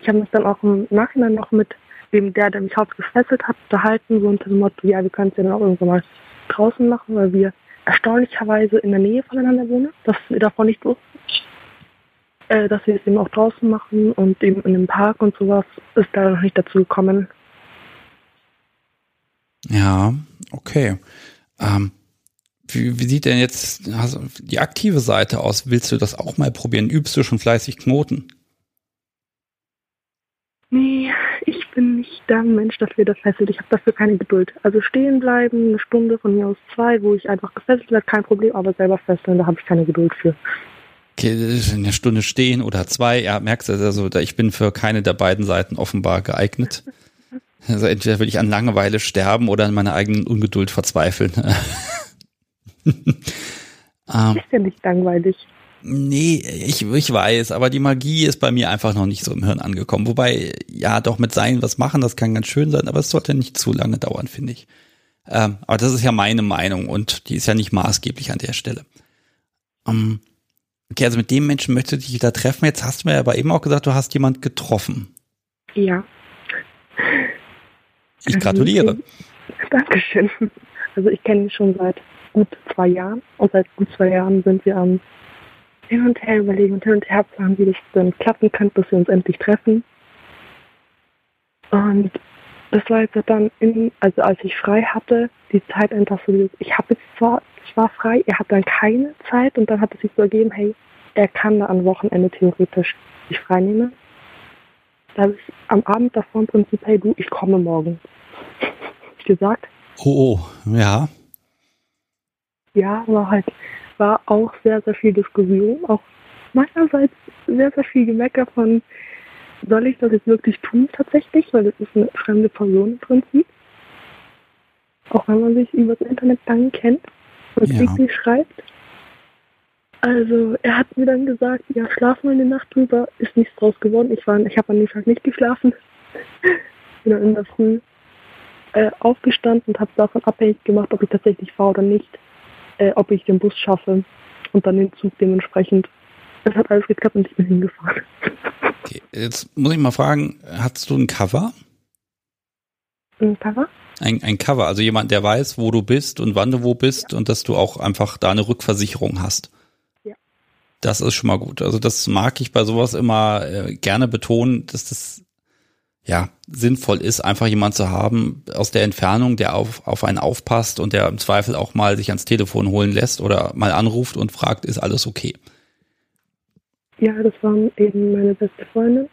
Ich habe mich dann auch im Nachhinein noch mit dem, der, der mich hauptgefesselt hat, unterhalten, so unter dem Motto, ja, wir können es ja dann auch irgendwann mal draußen machen, weil wir erstaunlicherweise in der Nähe voneinander wohnen, dass wir davon nicht wussten. Äh, dass wir es eben auch draußen machen und eben in dem Park und sowas ist da noch nicht dazu gekommen. Ja, okay. Ähm, wie, wie sieht denn jetzt die aktive Seite aus? Willst du das auch mal probieren? Übst du schon fleißig Knoten? Nee, ich bin nicht der Mensch dafür, der fesselt. Ich habe dafür keine Geduld. Also stehen bleiben, eine Stunde von mir aus zwei, wo ich einfach gefesselt werde, kein Problem, aber selber fesseln, da habe ich keine Geduld für. Okay, eine Stunde stehen oder zwei, ja, merkst du, also ich bin für keine der beiden Seiten offenbar geeignet. Also entweder will ich an Langeweile sterben oder an meiner eigenen Ungeduld verzweifeln. ähm, ist ja nicht langweilig. Nee, ich, ich weiß, aber die Magie ist bei mir einfach noch nicht so im Hirn angekommen. Wobei, ja, doch mit Sein was machen, das kann ganz schön sein, aber es sollte nicht zu lange dauern, finde ich. Ähm, aber das ist ja meine Meinung und die ist ja nicht maßgeblich an der Stelle. Ähm, okay, also mit dem Menschen möchtest du dich da treffen. Jetzt hast du mir aber eben auch gesagt, du hast jemand getroffen. Ja. Ich gratuliere. Dankeschön. Also ich kenne ihn schon seit gut zwei Jahren und seit gut zwei Jahren sind wir am hin und her überlegen und hin und her planen, wie das denn klappen könnte, dass wir uns endlich treffen. Und das war jetzt dann, in, also als ich frei hatte, die Zeit einfach so, ich habe jetzt zwar, ich war frei, er hat dann keine Zeit und dann hat es sich so ergeben, hey, er kann da am Wochenende theoretisch sich frei nehmen. Da habe ich am Abend davor im Prinzip, hey du, ich komme morgen. gesagt. Oh, oh, ja. Ja, war halt, war auch sehr, sehr viel Diskussion, auch meinerseits sehr, sehr viel Gemecker von, soll ich das jetzt wirklich tun tatsächlich, weil das ist eine fremde Person im Prinzip. Auch wenn man sich über das Internet dann kennt und ja. täglich schreibt. Also er hat mir dann gesagt, ja, schlafen wir eine Nacht drüber, ist nichts draus geworden. Ich war, ich habe an dem Tag nicht geschlafen. Bin dann in der Früh äh, aufgestanden und habe davon abhängig gemacht, ob ich tatsächlich fahre oder nicht, äh, ob ich den Bus schaffe und dann den Zug dementsprechend. Es hat alles geklappt und ich bin hingefahren. Okay, jetzt muss ich mal fragen, hast du ein Cover? Ein Cover? Ein, ein Cover, also jemand, der weiß, wo du bist und wann du wo bist ja. und dass du auch einfach da eine Rückversicherung hast. Das ist schon mal gut. Also das mag ich bei sowas immer äh, gerne betonen, dass das ja sinnvoll ist, einfach jemand zu haben aus der Entfernung, der auf, auf einen aufpasst und der im Zweifel auch mal sich ans Telefon holen lässt oder mal anruft und fragt, ist alles okay? Ja, das war eben meine beste Freundin,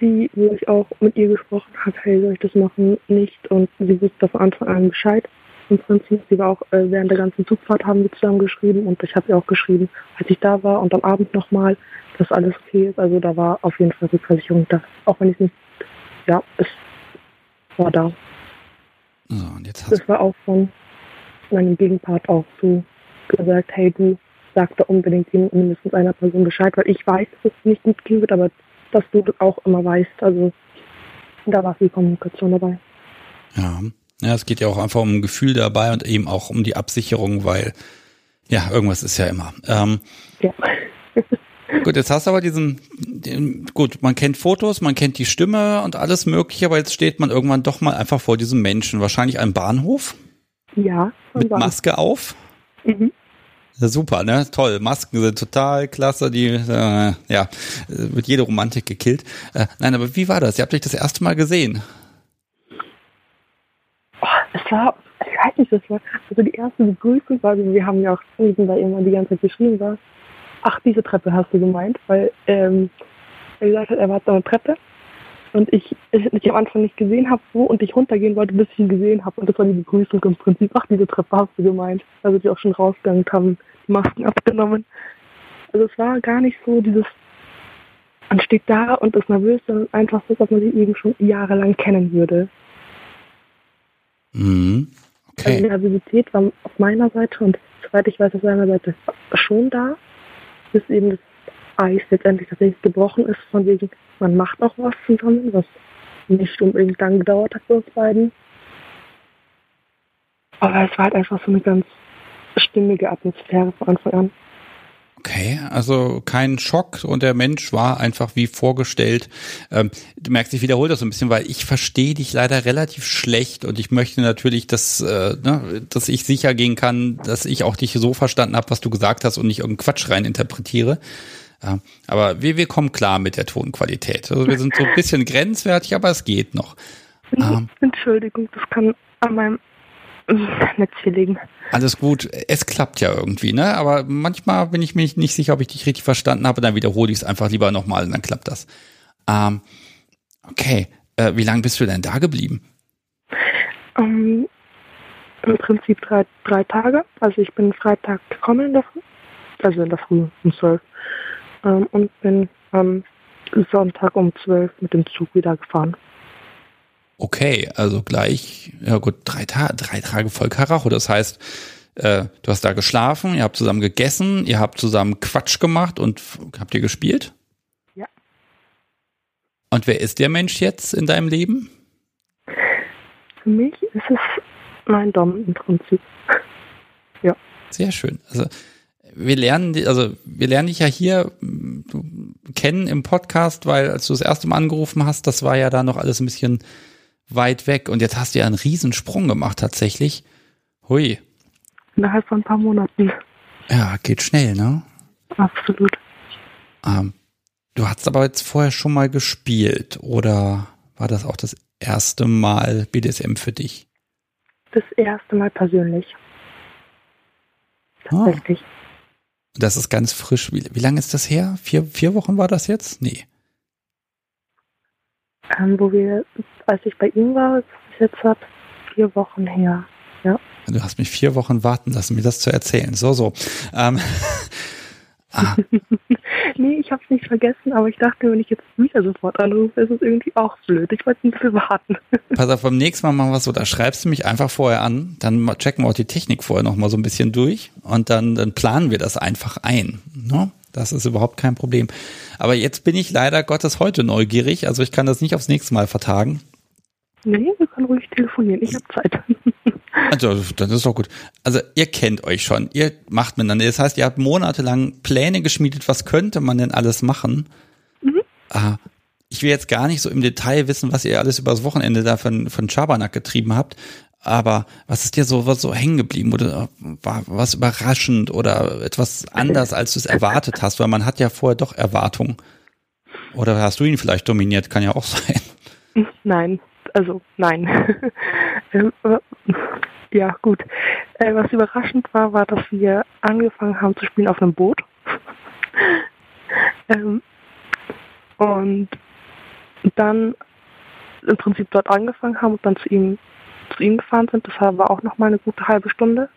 die, wo ich auch mit ihr gesprochen habe, hey, soll ich das machen? Nicht. Und sie wusste von Anfang an Bescheid im Prinzip. Sie war auch äh, während der ganzen Zugfahrt haben wir zusammen geschrieben und ich habe ihr auch geschrieben, als ich da war und am Abend nochmal, dass alles okay ist. Also da war auf jeden Fall Rückversicherung da. Auch wenn ich nicht, ja, es war da. So, und jetzt das war auch von meinem Gegenpart auch so gesagt, hey du, sag da unbedingt mindestens einer Person Bescheid, weil ich weiß, dass es nicht gut gehen wird, aber dass du auch immer weißt. Also da war viel Kommunikation dabei. Ja. Ja, es geht ja auch einfach um ein Gefühl dabei und eben auch um die Absicherung, weil ja, irgendwas ist ja immer. Ähm, ja. Gut, jetzt hast du aber diesen, den, gut, man kennt Fotos, man kennt die Stimme und alles mögliche, aber jetzt steht man irgendwann doch mal einfach vor diesem Menschen, wahrscheinlich am Bahnhof. Ja. Mit Maske auf. Mhm. Super, ne? Toll. Masken sind total klasse. Die, äh, ja, wird jede Romantik gekillt. Äh, nein, aber wie war das? Ihr habt euch das erste Mal gesehen. Oh, es war, ich weiß nicht, das war, also die erste Begrüßung war, wir haben ja auch da immer die ganze Zeit geschrieben war, ach, diese Treppe hast du gemeint, weil ähm, er gesagt hat, er war auf einer Treppe und ich, ich am Anfang nicht gesehen habe, wo und ich runtergehen wollte, bis ich ihn gesehen habe. Und das war die Begrüßung im Prinzip. Ach, diese Treppe hast du gemeint. Also die auch schon rausgegangen haben, die Masken abgenommen. Also es war gar nicht so dieses, man steht da und ist nervös, sondern einfach so, dass man sie eben schon jahrelang kennen würde. Mhm. Okay. Also die Nervosität war auf meiner Seite und soweit ich weiß, auf seiner Seite schon da bis eben das Eis letztendlich tatsächlich gebrochen ist, von wegen, man macht auch was zusammen, was nicht unbedingt lang gedauert hat für uns beiden. Aber es war halt einfach so eine ganz stimmige Atmosphäre von Anfang an. Okay, also kein Schock und der Mensch war einfach wie vorgestellt. Ähm, du merkst, ich wiederhole das so ein bisschen, weil ich verstehe dich leider relativ schlecht und ich möchte natürlich, dass, äh, ne, dass ich sicher gehen kann, dass ich auch dich so verstanden habe, was du gesagt hast und nicht irgendeinen Quatsch rein interpretiere. Ja, aber wir, wir kommen klar mit der Tonqualität. Also wir sind so ein bisschen grenzwertig, aber es geht noch. Ähm, Entschuldigung, das kann an meinem Netzchen liegen. Alles gut, es klappt ja irgendwie, ne? Aber manchmal bin ich mir nicht sicher, ob ich dich richtig verstanden habe, dann wiederhole ich es einfach lieber nochmal und dann klappt das. Ähm, okay, äh, wie lange bist du denn da geblieben? Um, Im Prinzip drei, drei Tage. Also ich bin Freitag gekommen in der Früh, also in der Früh um zwölf ähm, und bin am Sonntag um zwölf mit dem Zug wieder gefahren. Okay, also gleich, ja gut, drei, Ta drei Tage voll Karacho. Das heißt, äh, du hast da geschlafen, ihr habt zusammen gegessen, ihr habt zusammen Quatsch gemacht und habt ihr gespielt? Ja. Und wer ist der Mensch jetzt in deinem Leben? Für mich ist es mein Dom im Prinzip. ja. Sehr schön. Also wir lernen, also wir lernen dich ja hier kennen im Podcast, weil als du das erste Mal angerufen hast, das war ja da noch alles ein bisschen weit weg und jetzt hast du ja einen Riesensprung gemacht tatsächlich. Hui. Innerhalb von ein paar Monaten. Ja, geht schnell, ne? Absolut. Ähm, du hast aber jetzt vorher schon mal gespielt oder war das auch das erste Mal BDSM für dich? Das erste Mal persönlich. Ah. Tatsächlich. Ah. Das ist ganz frisch. Wie, wie lange ist das her? Vier, vier Wochen war das jetzt? Nee. Ähm, wo wir, als ich bei ihm war, ist jetzt ab vier Wochen her. Ja. Du hast mich vier Wochen warten lassen, mir das zu erzählen. So, so. Ähm, ah. nee, ich habe es nicht vergessen, aber ich dachte, wenn ich jetzt wieder sofort anrufe, ist es irgendwie auch blöd. Ich wollte ein bisschen warten. Pass auf, beim nächsten Mal machen wir es so, da schreibst du mich einfach vorher an, dann checken wir auch die Technik vorher nochmal so ein bisschen durch und dann, dann planen wir das einfach ein. Ne? Das ist überhaupt kein Problem. Aber jetzt bin ich leider Gottes heute neugierig, also ich kann das nicht aufs nächste Mal vertagen. Nee, wir können ruhig telefonieren, ich habe Zeit. Also, das ist doch gut. Also, ihr kennt euch schon, ihr macht miteinander. Das heißt, ihr habt monatelang Pläne geschmiedet, was könnte man denn alles machen? Mhm. Ah, ich will jetzt gar nicht so im Detail wissen, was ihr alles übers Wochenende da von, von Schabernack getrieben habt. Aber was ist dir so, was so hängen geblieben oder war was überraschend oder etwas anders, als du es erwartet hast? Weil man hat ja vorher doch Erwartungen. Oder hast du ihn vielleicht dominiert? Kann ja auch sein. Nein, also nein. Ähm, ja, gut. Äh, was überraschend war, war, dass wir angefangen haben zu spielen auf einem Boot. ähm, und dann im Prinzip dort angefangen haben und dann zu ihm zu ihm gefahren sind. Das war auch noch mal eine gute halbe Stunde,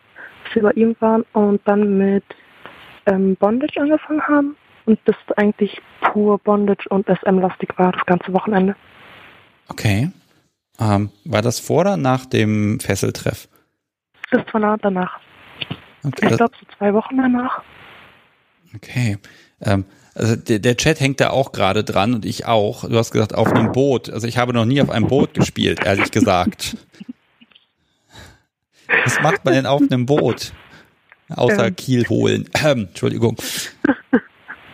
bis wir bei ihm waren und dann mit ähm, Bondage angefangen haben und das eigentlich pur Bondage und SM-lastig war das ganze Wochenende. Okay. Ähm, war das vor oder nach dem Fesseltreff? Das war danach. Okay, ich glaube so zwei Wochen danach. Okay. Ähm, also der, der Chat hängt da auch gerade dran und ich auch. Du hast gesagt, auf einem Boot. Also ich habe noch nie auf einem Boot gespielt, ehrlich gesagt. Was macht man denn auf einem Boot? Außer ähm. Kiel holen. Ähm, Entschuldigung.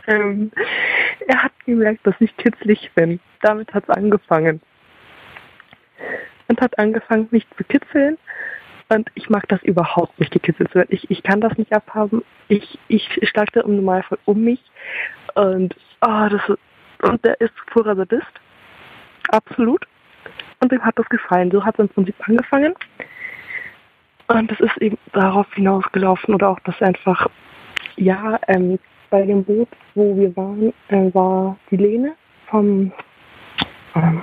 er hat gemerkt, dass ich kitzlig bin. Damit hat es angefangen. Und hat angefangen, mich zu kitzeln. Und ich mag das überhaupt nicht, gekitzelt zu werden. Ich, ich kann das nicht abhaben. Ich, ich schlage im Normalfall um mich. Und, oh, das ist, und der ist purer Sadist. Absolut. Und dem hat das gefallen. So hat es im Prinzip angefangen. Und es ist eben darauf hinausgelaufen oder auch das einfach, ja, ähm, bei dem Boot, wo wir waren, äh, war die Lehne vom, ähm,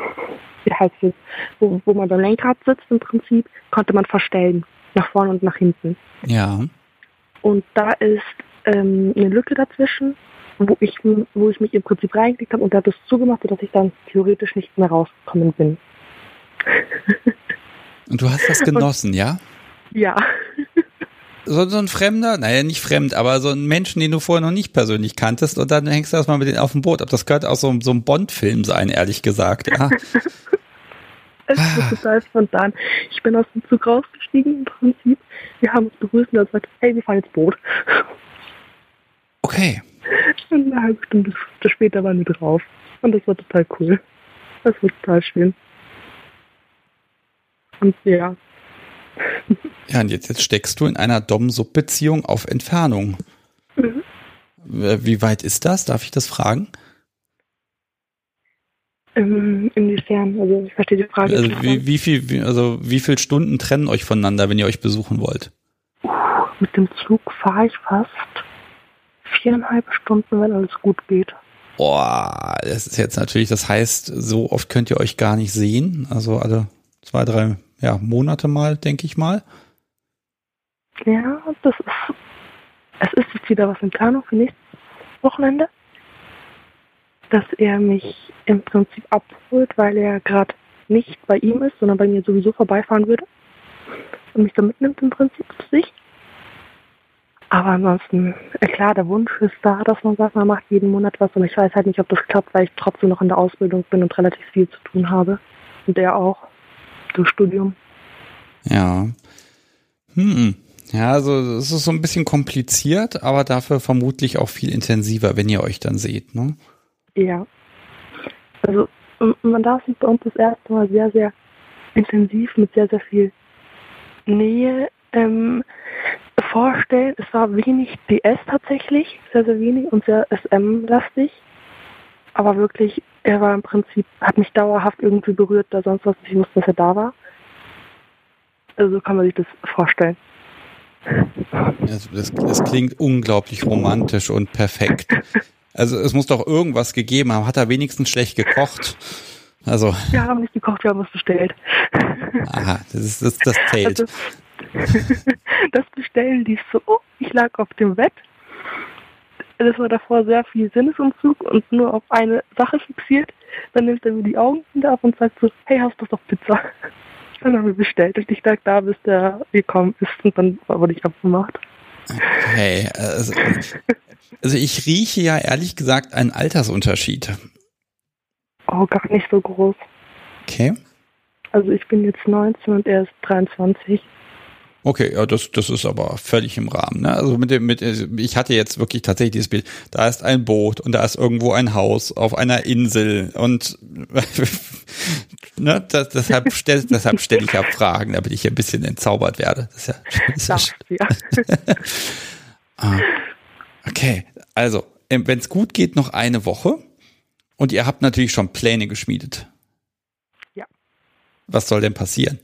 wie heißt es, wo, wo man beim Lenkrad sitzt im Prinzip, konnte man verstellen, nach vorne und nach hinten. Ja. Und da ist ähm, eine Lücke dazwischen, wo ich, wo ich mich im Prinzip reingelegt habe und der hat es zugemacht, sodass ich dann theoretisch nicht mehr rausgekommen bin. und du hast das genossen, und, ja? Ja. So, so ein Fremder, naja, nicht fremd, aber so ein Menschen, den du vorher noch nicht persönlich kanntest und dann hängst du erstmal mit denen auf dem Boot ab. Das könnte auch so, so ein Bond-Film sein, ehrlich gesagt, ja. Es ist total spontan. Ich bin aus dem Zug rausgestiegen im Prinzip. Wir haben uns begrüßt und er sagt, hey, wir fahren jetzt Boot. Okay. Und eine halbe Stunde später waren wir drauf. Und das war total cool. Das war total schön. Und ja, ja, und jetzt, jetzt steckst du in einer Dom-Sub-Beziehung auf Entfernung. Mhm. Wie weit ist das? Darf ich das fragen? Ähm, inwiefern? Also ich verstehe die Frage. Also wie, wie, viel, wie, also wie viele Stunden trennen euch voneinander, wenn ihr euch besuchen wollt? Mit dem Zug fahre ich fast viereinhalb Stunden, wenn alles gut geht. Boah, das ist jetzt natürlich, das heißt, so oft könnt ihr euch gar nicht sehen. Also alle zwei, drei ja, Monate mal, denke ich mal. Ja, das ist, es ist jetzt wieder was in Planung für nächstes Wochenende, dass er mich im Prinzip abholt, weil er gerade nicht bei ihm ist, sondern bei mir sowieso vorbeifahren würde und mich dann mitnimmt im Prinzip zu sich. Aber ansonsten, äh, klar, der Wunsch ist da, dass man sagt, man macht jeden Monat was, aber ich weiß halt nicht, ob das klappt, weil ich trotzdem noch in der Ausbildung bin und relativ viel zu tun habe. Und er auch durch Studium. Ja. Hm. Ja, also es ist so ein bisschen kompliziert, aber dafür vermutlich auch viel intensiver, wenn ihr euch dann seht, ne? Ja. Also man darf sich bei uns das erste Mal sehr, sehr intensiv mit sehr, sehr viel Nähe ähm, vorstellen. Es war wenig DS tatsächlich, sehr, sehr wenig und sehr SM-lastig. Aber wirklich, er war im Prinzip, hat mich dauerhaft irgendwie berührt, da sonst was ich wusste, dass er da war. Also so kann man sich das vorstellen. Das, das, das, klingt unglaublich romantisch und perfekt. Also es muss doch irgendwas gegeben haben. Hat er wenigstens schlecht gekocht? Also. Wir haben nicht gekocht, wir haben es bestellt. Aha, das ist das, das zählt. Also, das Bestellen lief so, oh, ich lag auf dem Bett. Das war davor sehr viel Sinnesunzug und nur auf eine Sache fixiert. Dann nimmt er mir die Augen wieder ab und sagt so, hey, hast du doch Pizza? Dann haben wir bestellt und ich lag da, bis der gekommen ist und dann wurde ich abgemacht. Okay, also, also ich rieche ja ehrlich gesagt einen Altersunterschied. Oh, gar nicht so groß. Okay. Also ich bin jetzt 19 und er ist 23. Okay, ja, das, das ist aber völlig im Rahmen. Ne? Also mit dem, mit, ich hatte jetzt wirklich tatsächlich dieses Bild. Da ist ein Boot und da ist irgendwo ein Haus auf einer Insel und ne, das, deshalb stelle deshalb stell ich ja Fragen, damit ich ein bisschen entzaubert werde. Das ist ja, das ja. ah, okay, also wenn es gut geht, noch eine Woche und ihr habt natürlich schon Pläne geschmiedet. Ja. Was soll denn passieren?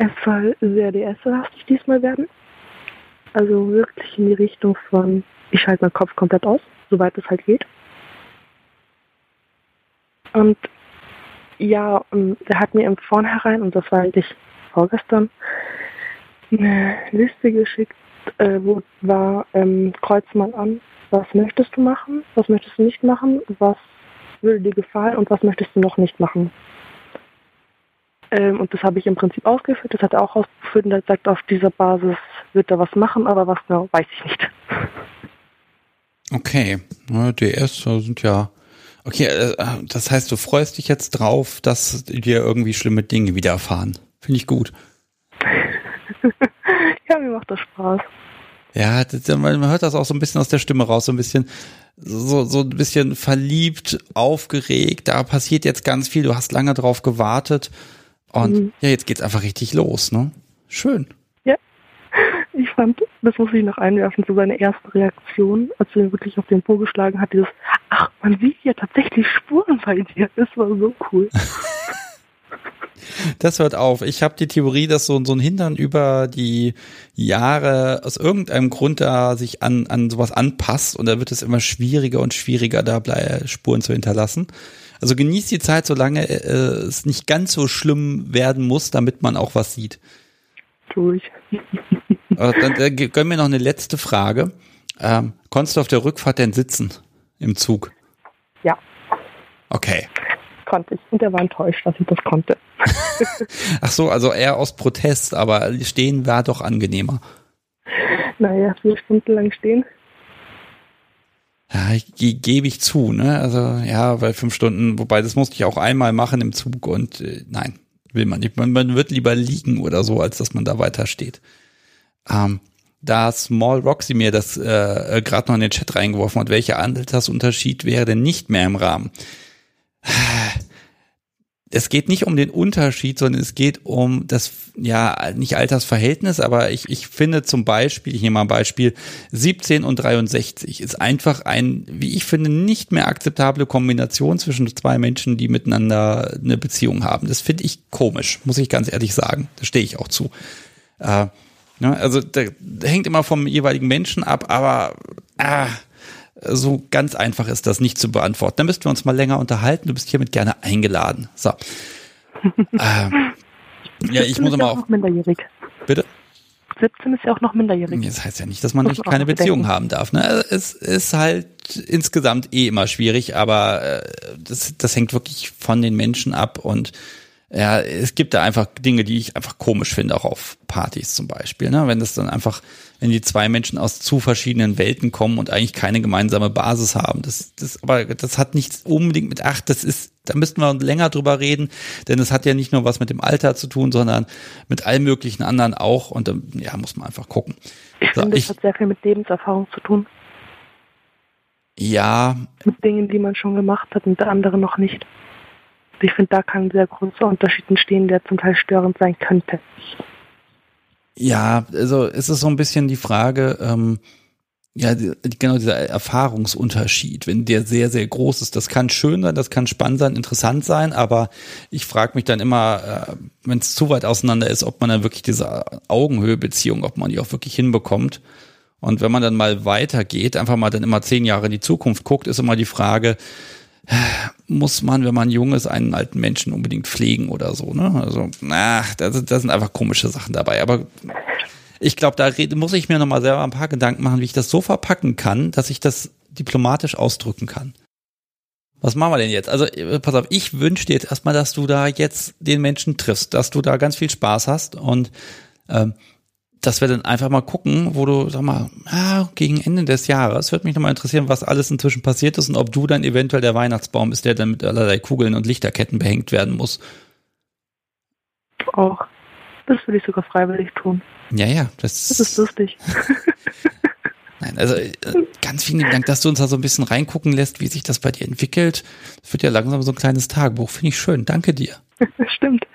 Es soll sehr DS-lastig diesmal werden. Also wirklich in die Richtung von, ich schalte meinen Kopf komplett aus, soweit es halt geht. Und ja, er hat mir im Vornherein, und das war eigentlich vorgestern, eine Liste geschickt, äh, wo war, ähm, kreuz mal an, was möchtest du machen, was möchtest du nicht machen, was würde dir gefallen und was möchtest du noch nicht machen. Ähm, und das habe ich im Prinzip ausgeführt. Das hat er auch ausgeführt und er sagt, auf dieser Basis wird er was machen, aber was genau, weiß ich nicht. Okay, DS sind ja. Okay, äh, das heißt, du freust dich jetzt drauf, dass dir irgendwie schlimme Dinge widerfahren. Finde ich gut. ja, mir macht das Spaß. Ja, das, man hört das auch so ein bisschen aus der Stimme raus, so ein bisschen, so, so ein bisschen verliebt, aufgeregt. Da passiert jetzt ganz viel. Du hast lange drauf gewartet. Und mhm. ja, jetzt geht's einfach richtig los, ne? Schön. Ja. Ich fand, das muss ich noch einwerfen, so seine erste Reaktion, als er wirklich auf den Po geschlagen hat, dieses, ach, man sieht ja tatsächlich Spuren bei dir. Das war so cool. Das hört auf. Ich habe die Theorie, dass so, so ein Hintern über die Jahre aus irgendeinem Grund da sich an, an sowas anpasst und da wird es immer schwieriger und schwieriger, da Spuren zu hinterlassen. Also genießt die Zeit, solange äh, es nicht ganz so schlimm werden muss, damit man auch was sieht. Tu ich. dann äh, gönn mir noch eine letzte Frage. Ähm, konntest du auf der Rückfahrt denn sitzen im Zug? Ja. Okay konnte ich. Und er war enttäuscht, dass ich das konnte. Ach so, also eher aus Protest, aber stehen war doch angenehmer. Naja, vier Stunden lang stehen. Ja, gebe ich zu, ne? Also ja, weil fünf Stunden, wobei das musste ich auch einmal machen im Zug und äh, nein, will man nicht. Man, man wird lieber liegen oder so, als dass man da weiter steht. Ähm, da Small Roxy mir das äh, äh gerade noch in den Chat reingeworfen hat, welcher Altersunterschied wäre denn nicht mehr im Rahmen? Es geht nicht um den Unterschied, sondern es geht um das, ja, nicht Altersverhältnis, aber ich, ich finde zum Beispiel, ich nehme mal ein Beispiel, 17 und 63 ist einfach ein, wie ich finde, nicht mehr akzeptable Kombination zwischen zwei Menschen, die miteinander eine Beziehung haben. Das finde ich komisch, muss ich ganz ehrlich sagen. Da stehe ich auch zu. Äh, ne, also da, hängt immer vom jeweiligen Menschen ab, aber ah, so ganz einfach ist das nicht zu beantworten. Da müssten wir uns mal länger unterhalten. Du bist hiermit gerne eingeladen. So. ähm, ja, ich muss mal auch. Minderjährig. Bitte? 17 ist ja auch noch minderjährig. Das heißt ja nicht, dass man nicht keine Beziehung haben darf. Ne? Es ist halt insgesamt eh immer schwierig, aber äh, das, das hängt wirklich von den Menschen ab und ja, es gibt da einfach Dinge, die ich einfach komisch finde, auch auf Partys zum Beispiel. Ne? Wenn das dann einfach wenn die zwei Menschen aus zu verschiedenen Welten kommen und eigentlich keine gemeinsame Basis haben. Das, das, aber das hat nichts unbedingt mit, ach, das ist, da müssten wir länger drüber reden, denn es hat ja nicht nur was mit dem Alter zu tun, sondern mit allen möglichen anderen auch. Und ja, muss man einfach gucken. Ich so, finde, es hat sehr viel mit Lebenserfahrung zu tun. Ja. Mit Dingen, die man schon gemacht hat und der andere noch nicht. Ich finde, da kann ein sehr großer Unterschied entstehen, der zum Teil störend sein könnte. Ja, also es ist so ein bisschen die Frage, ähm, ja, die, genau dieser Erfahrungsunterschied, wenn der sehr, sehr groß ist. Das kann schön sein, das kann spannend sein, interessant sein, aber ich frage mich dann immer, äh, wenn es zu weit auseinander ist, ob man dann wirklich diese Augenhöhebeziehung, ob man die auch wirklich hinbekommt. Und wenn man dann mal weitergeht, einfach mal dann immer zehn Jahre in die Zukunft guckt, ist immer die Frage, muss man, wenn man jung ist, einen alten Menschen unbedingt pflegen oder so. Ne? Also, na, da, da sind einfach komische Sachen dabei. Aber ich glaube, da muss ich mir nochmal selber ein paar Gedanken machen, wie ich das so verpacken kann, dass ich das diplomatisch ausdrücken kann. Was machen wir denn jetzt? Also, äh, pass auf, ich wünsche dir jetzt erstmal, dass du da jetzt den Menschen triffst, dass du da ganz viel Spaß hast und ähm, dass wir dann einfach mal gucken, wo du, sag mal, ah, gegen Ende des Jahres, würde mich nochmal interessieren, was alles inzwischen passiert ist und ob du dann eventuell der Weihnachtsbaum ist, der dann mit allerlei Kugeln und Lichterketten behängt werden muss. Auch. Das würde ich sogar freiwillig tun. Ja, ja. Das, das ist lustig. Nein, also äh, ganz vielen Dank, dass du uns da so ein bisschen reingucken lässt, wie sich das bei dir entwickelt. Es wird ja langsam so ein kleines Tagebuch. Finde ich schön. Danke dir. Stimmt.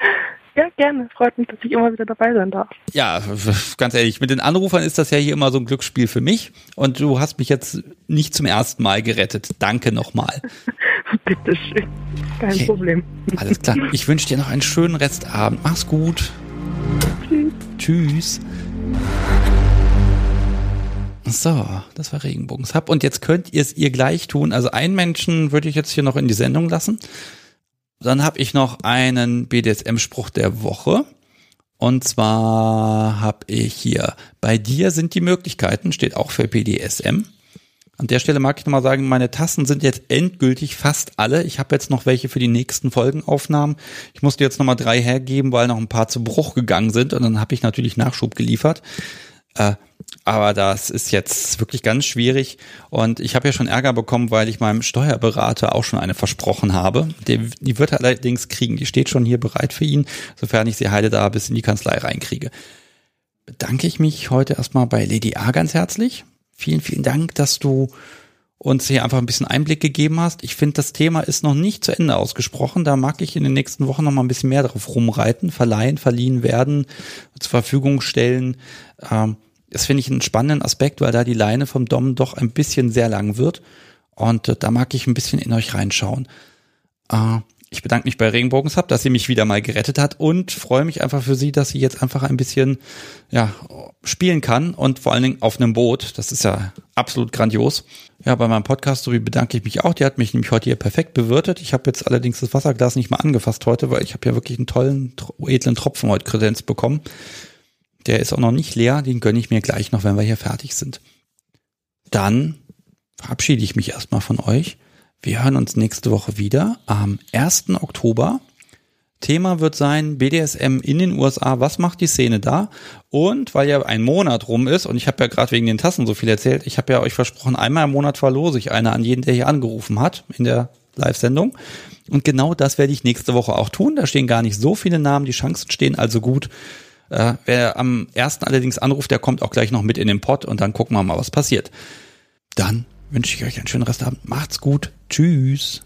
Ja, gerne. Freut mich, dass ich immer wieder dabei sein darf. Ja, ganz ehrlich, mit den Anrufern ist das ja hier immer so ein Glücksspiel für mich. Und du hast mich jetzt nicht zum ersten Mal gerettet. Danke nochmal. Bitteschön. Kein okay. Problem. Alles klar. Ich wünsche dir noch einen schönen Restabend. Mach's gut. Tschüss. Tschüss. So, das war Regenbogenshub. Und jetzt könnt ihr es ihr gleich tun. Also einen Menschen würde ich jetzt hier noch in die Sendung lassen. Dann habe ich noch einen BDSM-Spruch der Woche. Und zwar habe ich hier, bei dir sind die Möglichkeiten, steht auch für BDSM. An der Stelle mag ich nochmal sagen, meine Tassen sind jetzt endgültig fast alle. Ich habe jetzt noch welche für die nächsten Folgenaufnahmen. Ich musste jetzt nochmal drei hergeben, weil noch ein paar zu Bruch gegangen sind. Und dann habe ich natürlich Nachschub geliefert. Äh, aber das ist jetzt wirklich ganz schwierig. Und ich habe ja schon Ärger bekommen, weil ich meinem Steuerberater auch schon eine versprochen habe. Die, die wird er allerdings kriegen. Die steht schon hier bereit für ihn, sofern ich sie heile da bis in die Kanzlei reinkriege. bedanke ich mich heute erstmal bei Lady A ganz herzlich. Vielen, vielen Dank, dass du uns hier einfach ein bisschen Einblick gegeben hast. Ich finde, das Thema ist noch nicht zu Ende ausgesprochen. Da mag ich in den nächsten Wochen noch mal ein bisschen mehr drauf rumreiten, verleihen, verliehen werden, zur Verfügung stellen. Ähm, das finde ich einen spannenden Aspekt, weil da die Leine vom Dom doch ein bisschen sehr lang wird. Und äh, da mag ich ein bisschen in euch reinschauen. Äh, ich bedanke mich bei Regenbogensub, dass sie mich wieder mal gerettet hat und freue mich einfach für sie, dass sie jetzt einfach ein bisschen ja, spielen kann und vor allen Dingen auf einem Boot. Das ist ja absolut grandios. Ja, bei meinem Podcast sowie bedanke ich mich auch. Die hat mich nämlich heute hier perfekt bewirtet. Ich habe jetzt allerdings das Wasserglas nicht mal angefasst heute, weil ich habe ja wirklich einen tollen, edlen Tropfen heute Kredenz bekommen. Der ist auch noch nicht leer, den gönne ich mir gleich noch, wenn wir hier fertig sind. Dann verabschiede ich mich erstmal von euch. Wir hören uns nächste Woche wieder am 1. Oktober. Thema wird sein BDSM in den USA. Was macht die Szene da? Und weil ja ein Monat rum ist und ich habe ja gerade wegen den Tassen so viel erzählt, ich habe ja euch versprochen, einmal im Monat verlose ich eine an jeden, der hier angerufen hat in der Live-Sendung. Und genau das werde ich nächste Woche auch tun. Da stehen gar nicht so viele Namen, die Chancen stehen also gut. Äh, wer am ersten allerdings anruft, der kommt auch gleich noch mit in den Pod und dann gucken wir mal, was passiert. Dann wünsche ich euch einen schönen Restabend. Macht's gut. Tschüss.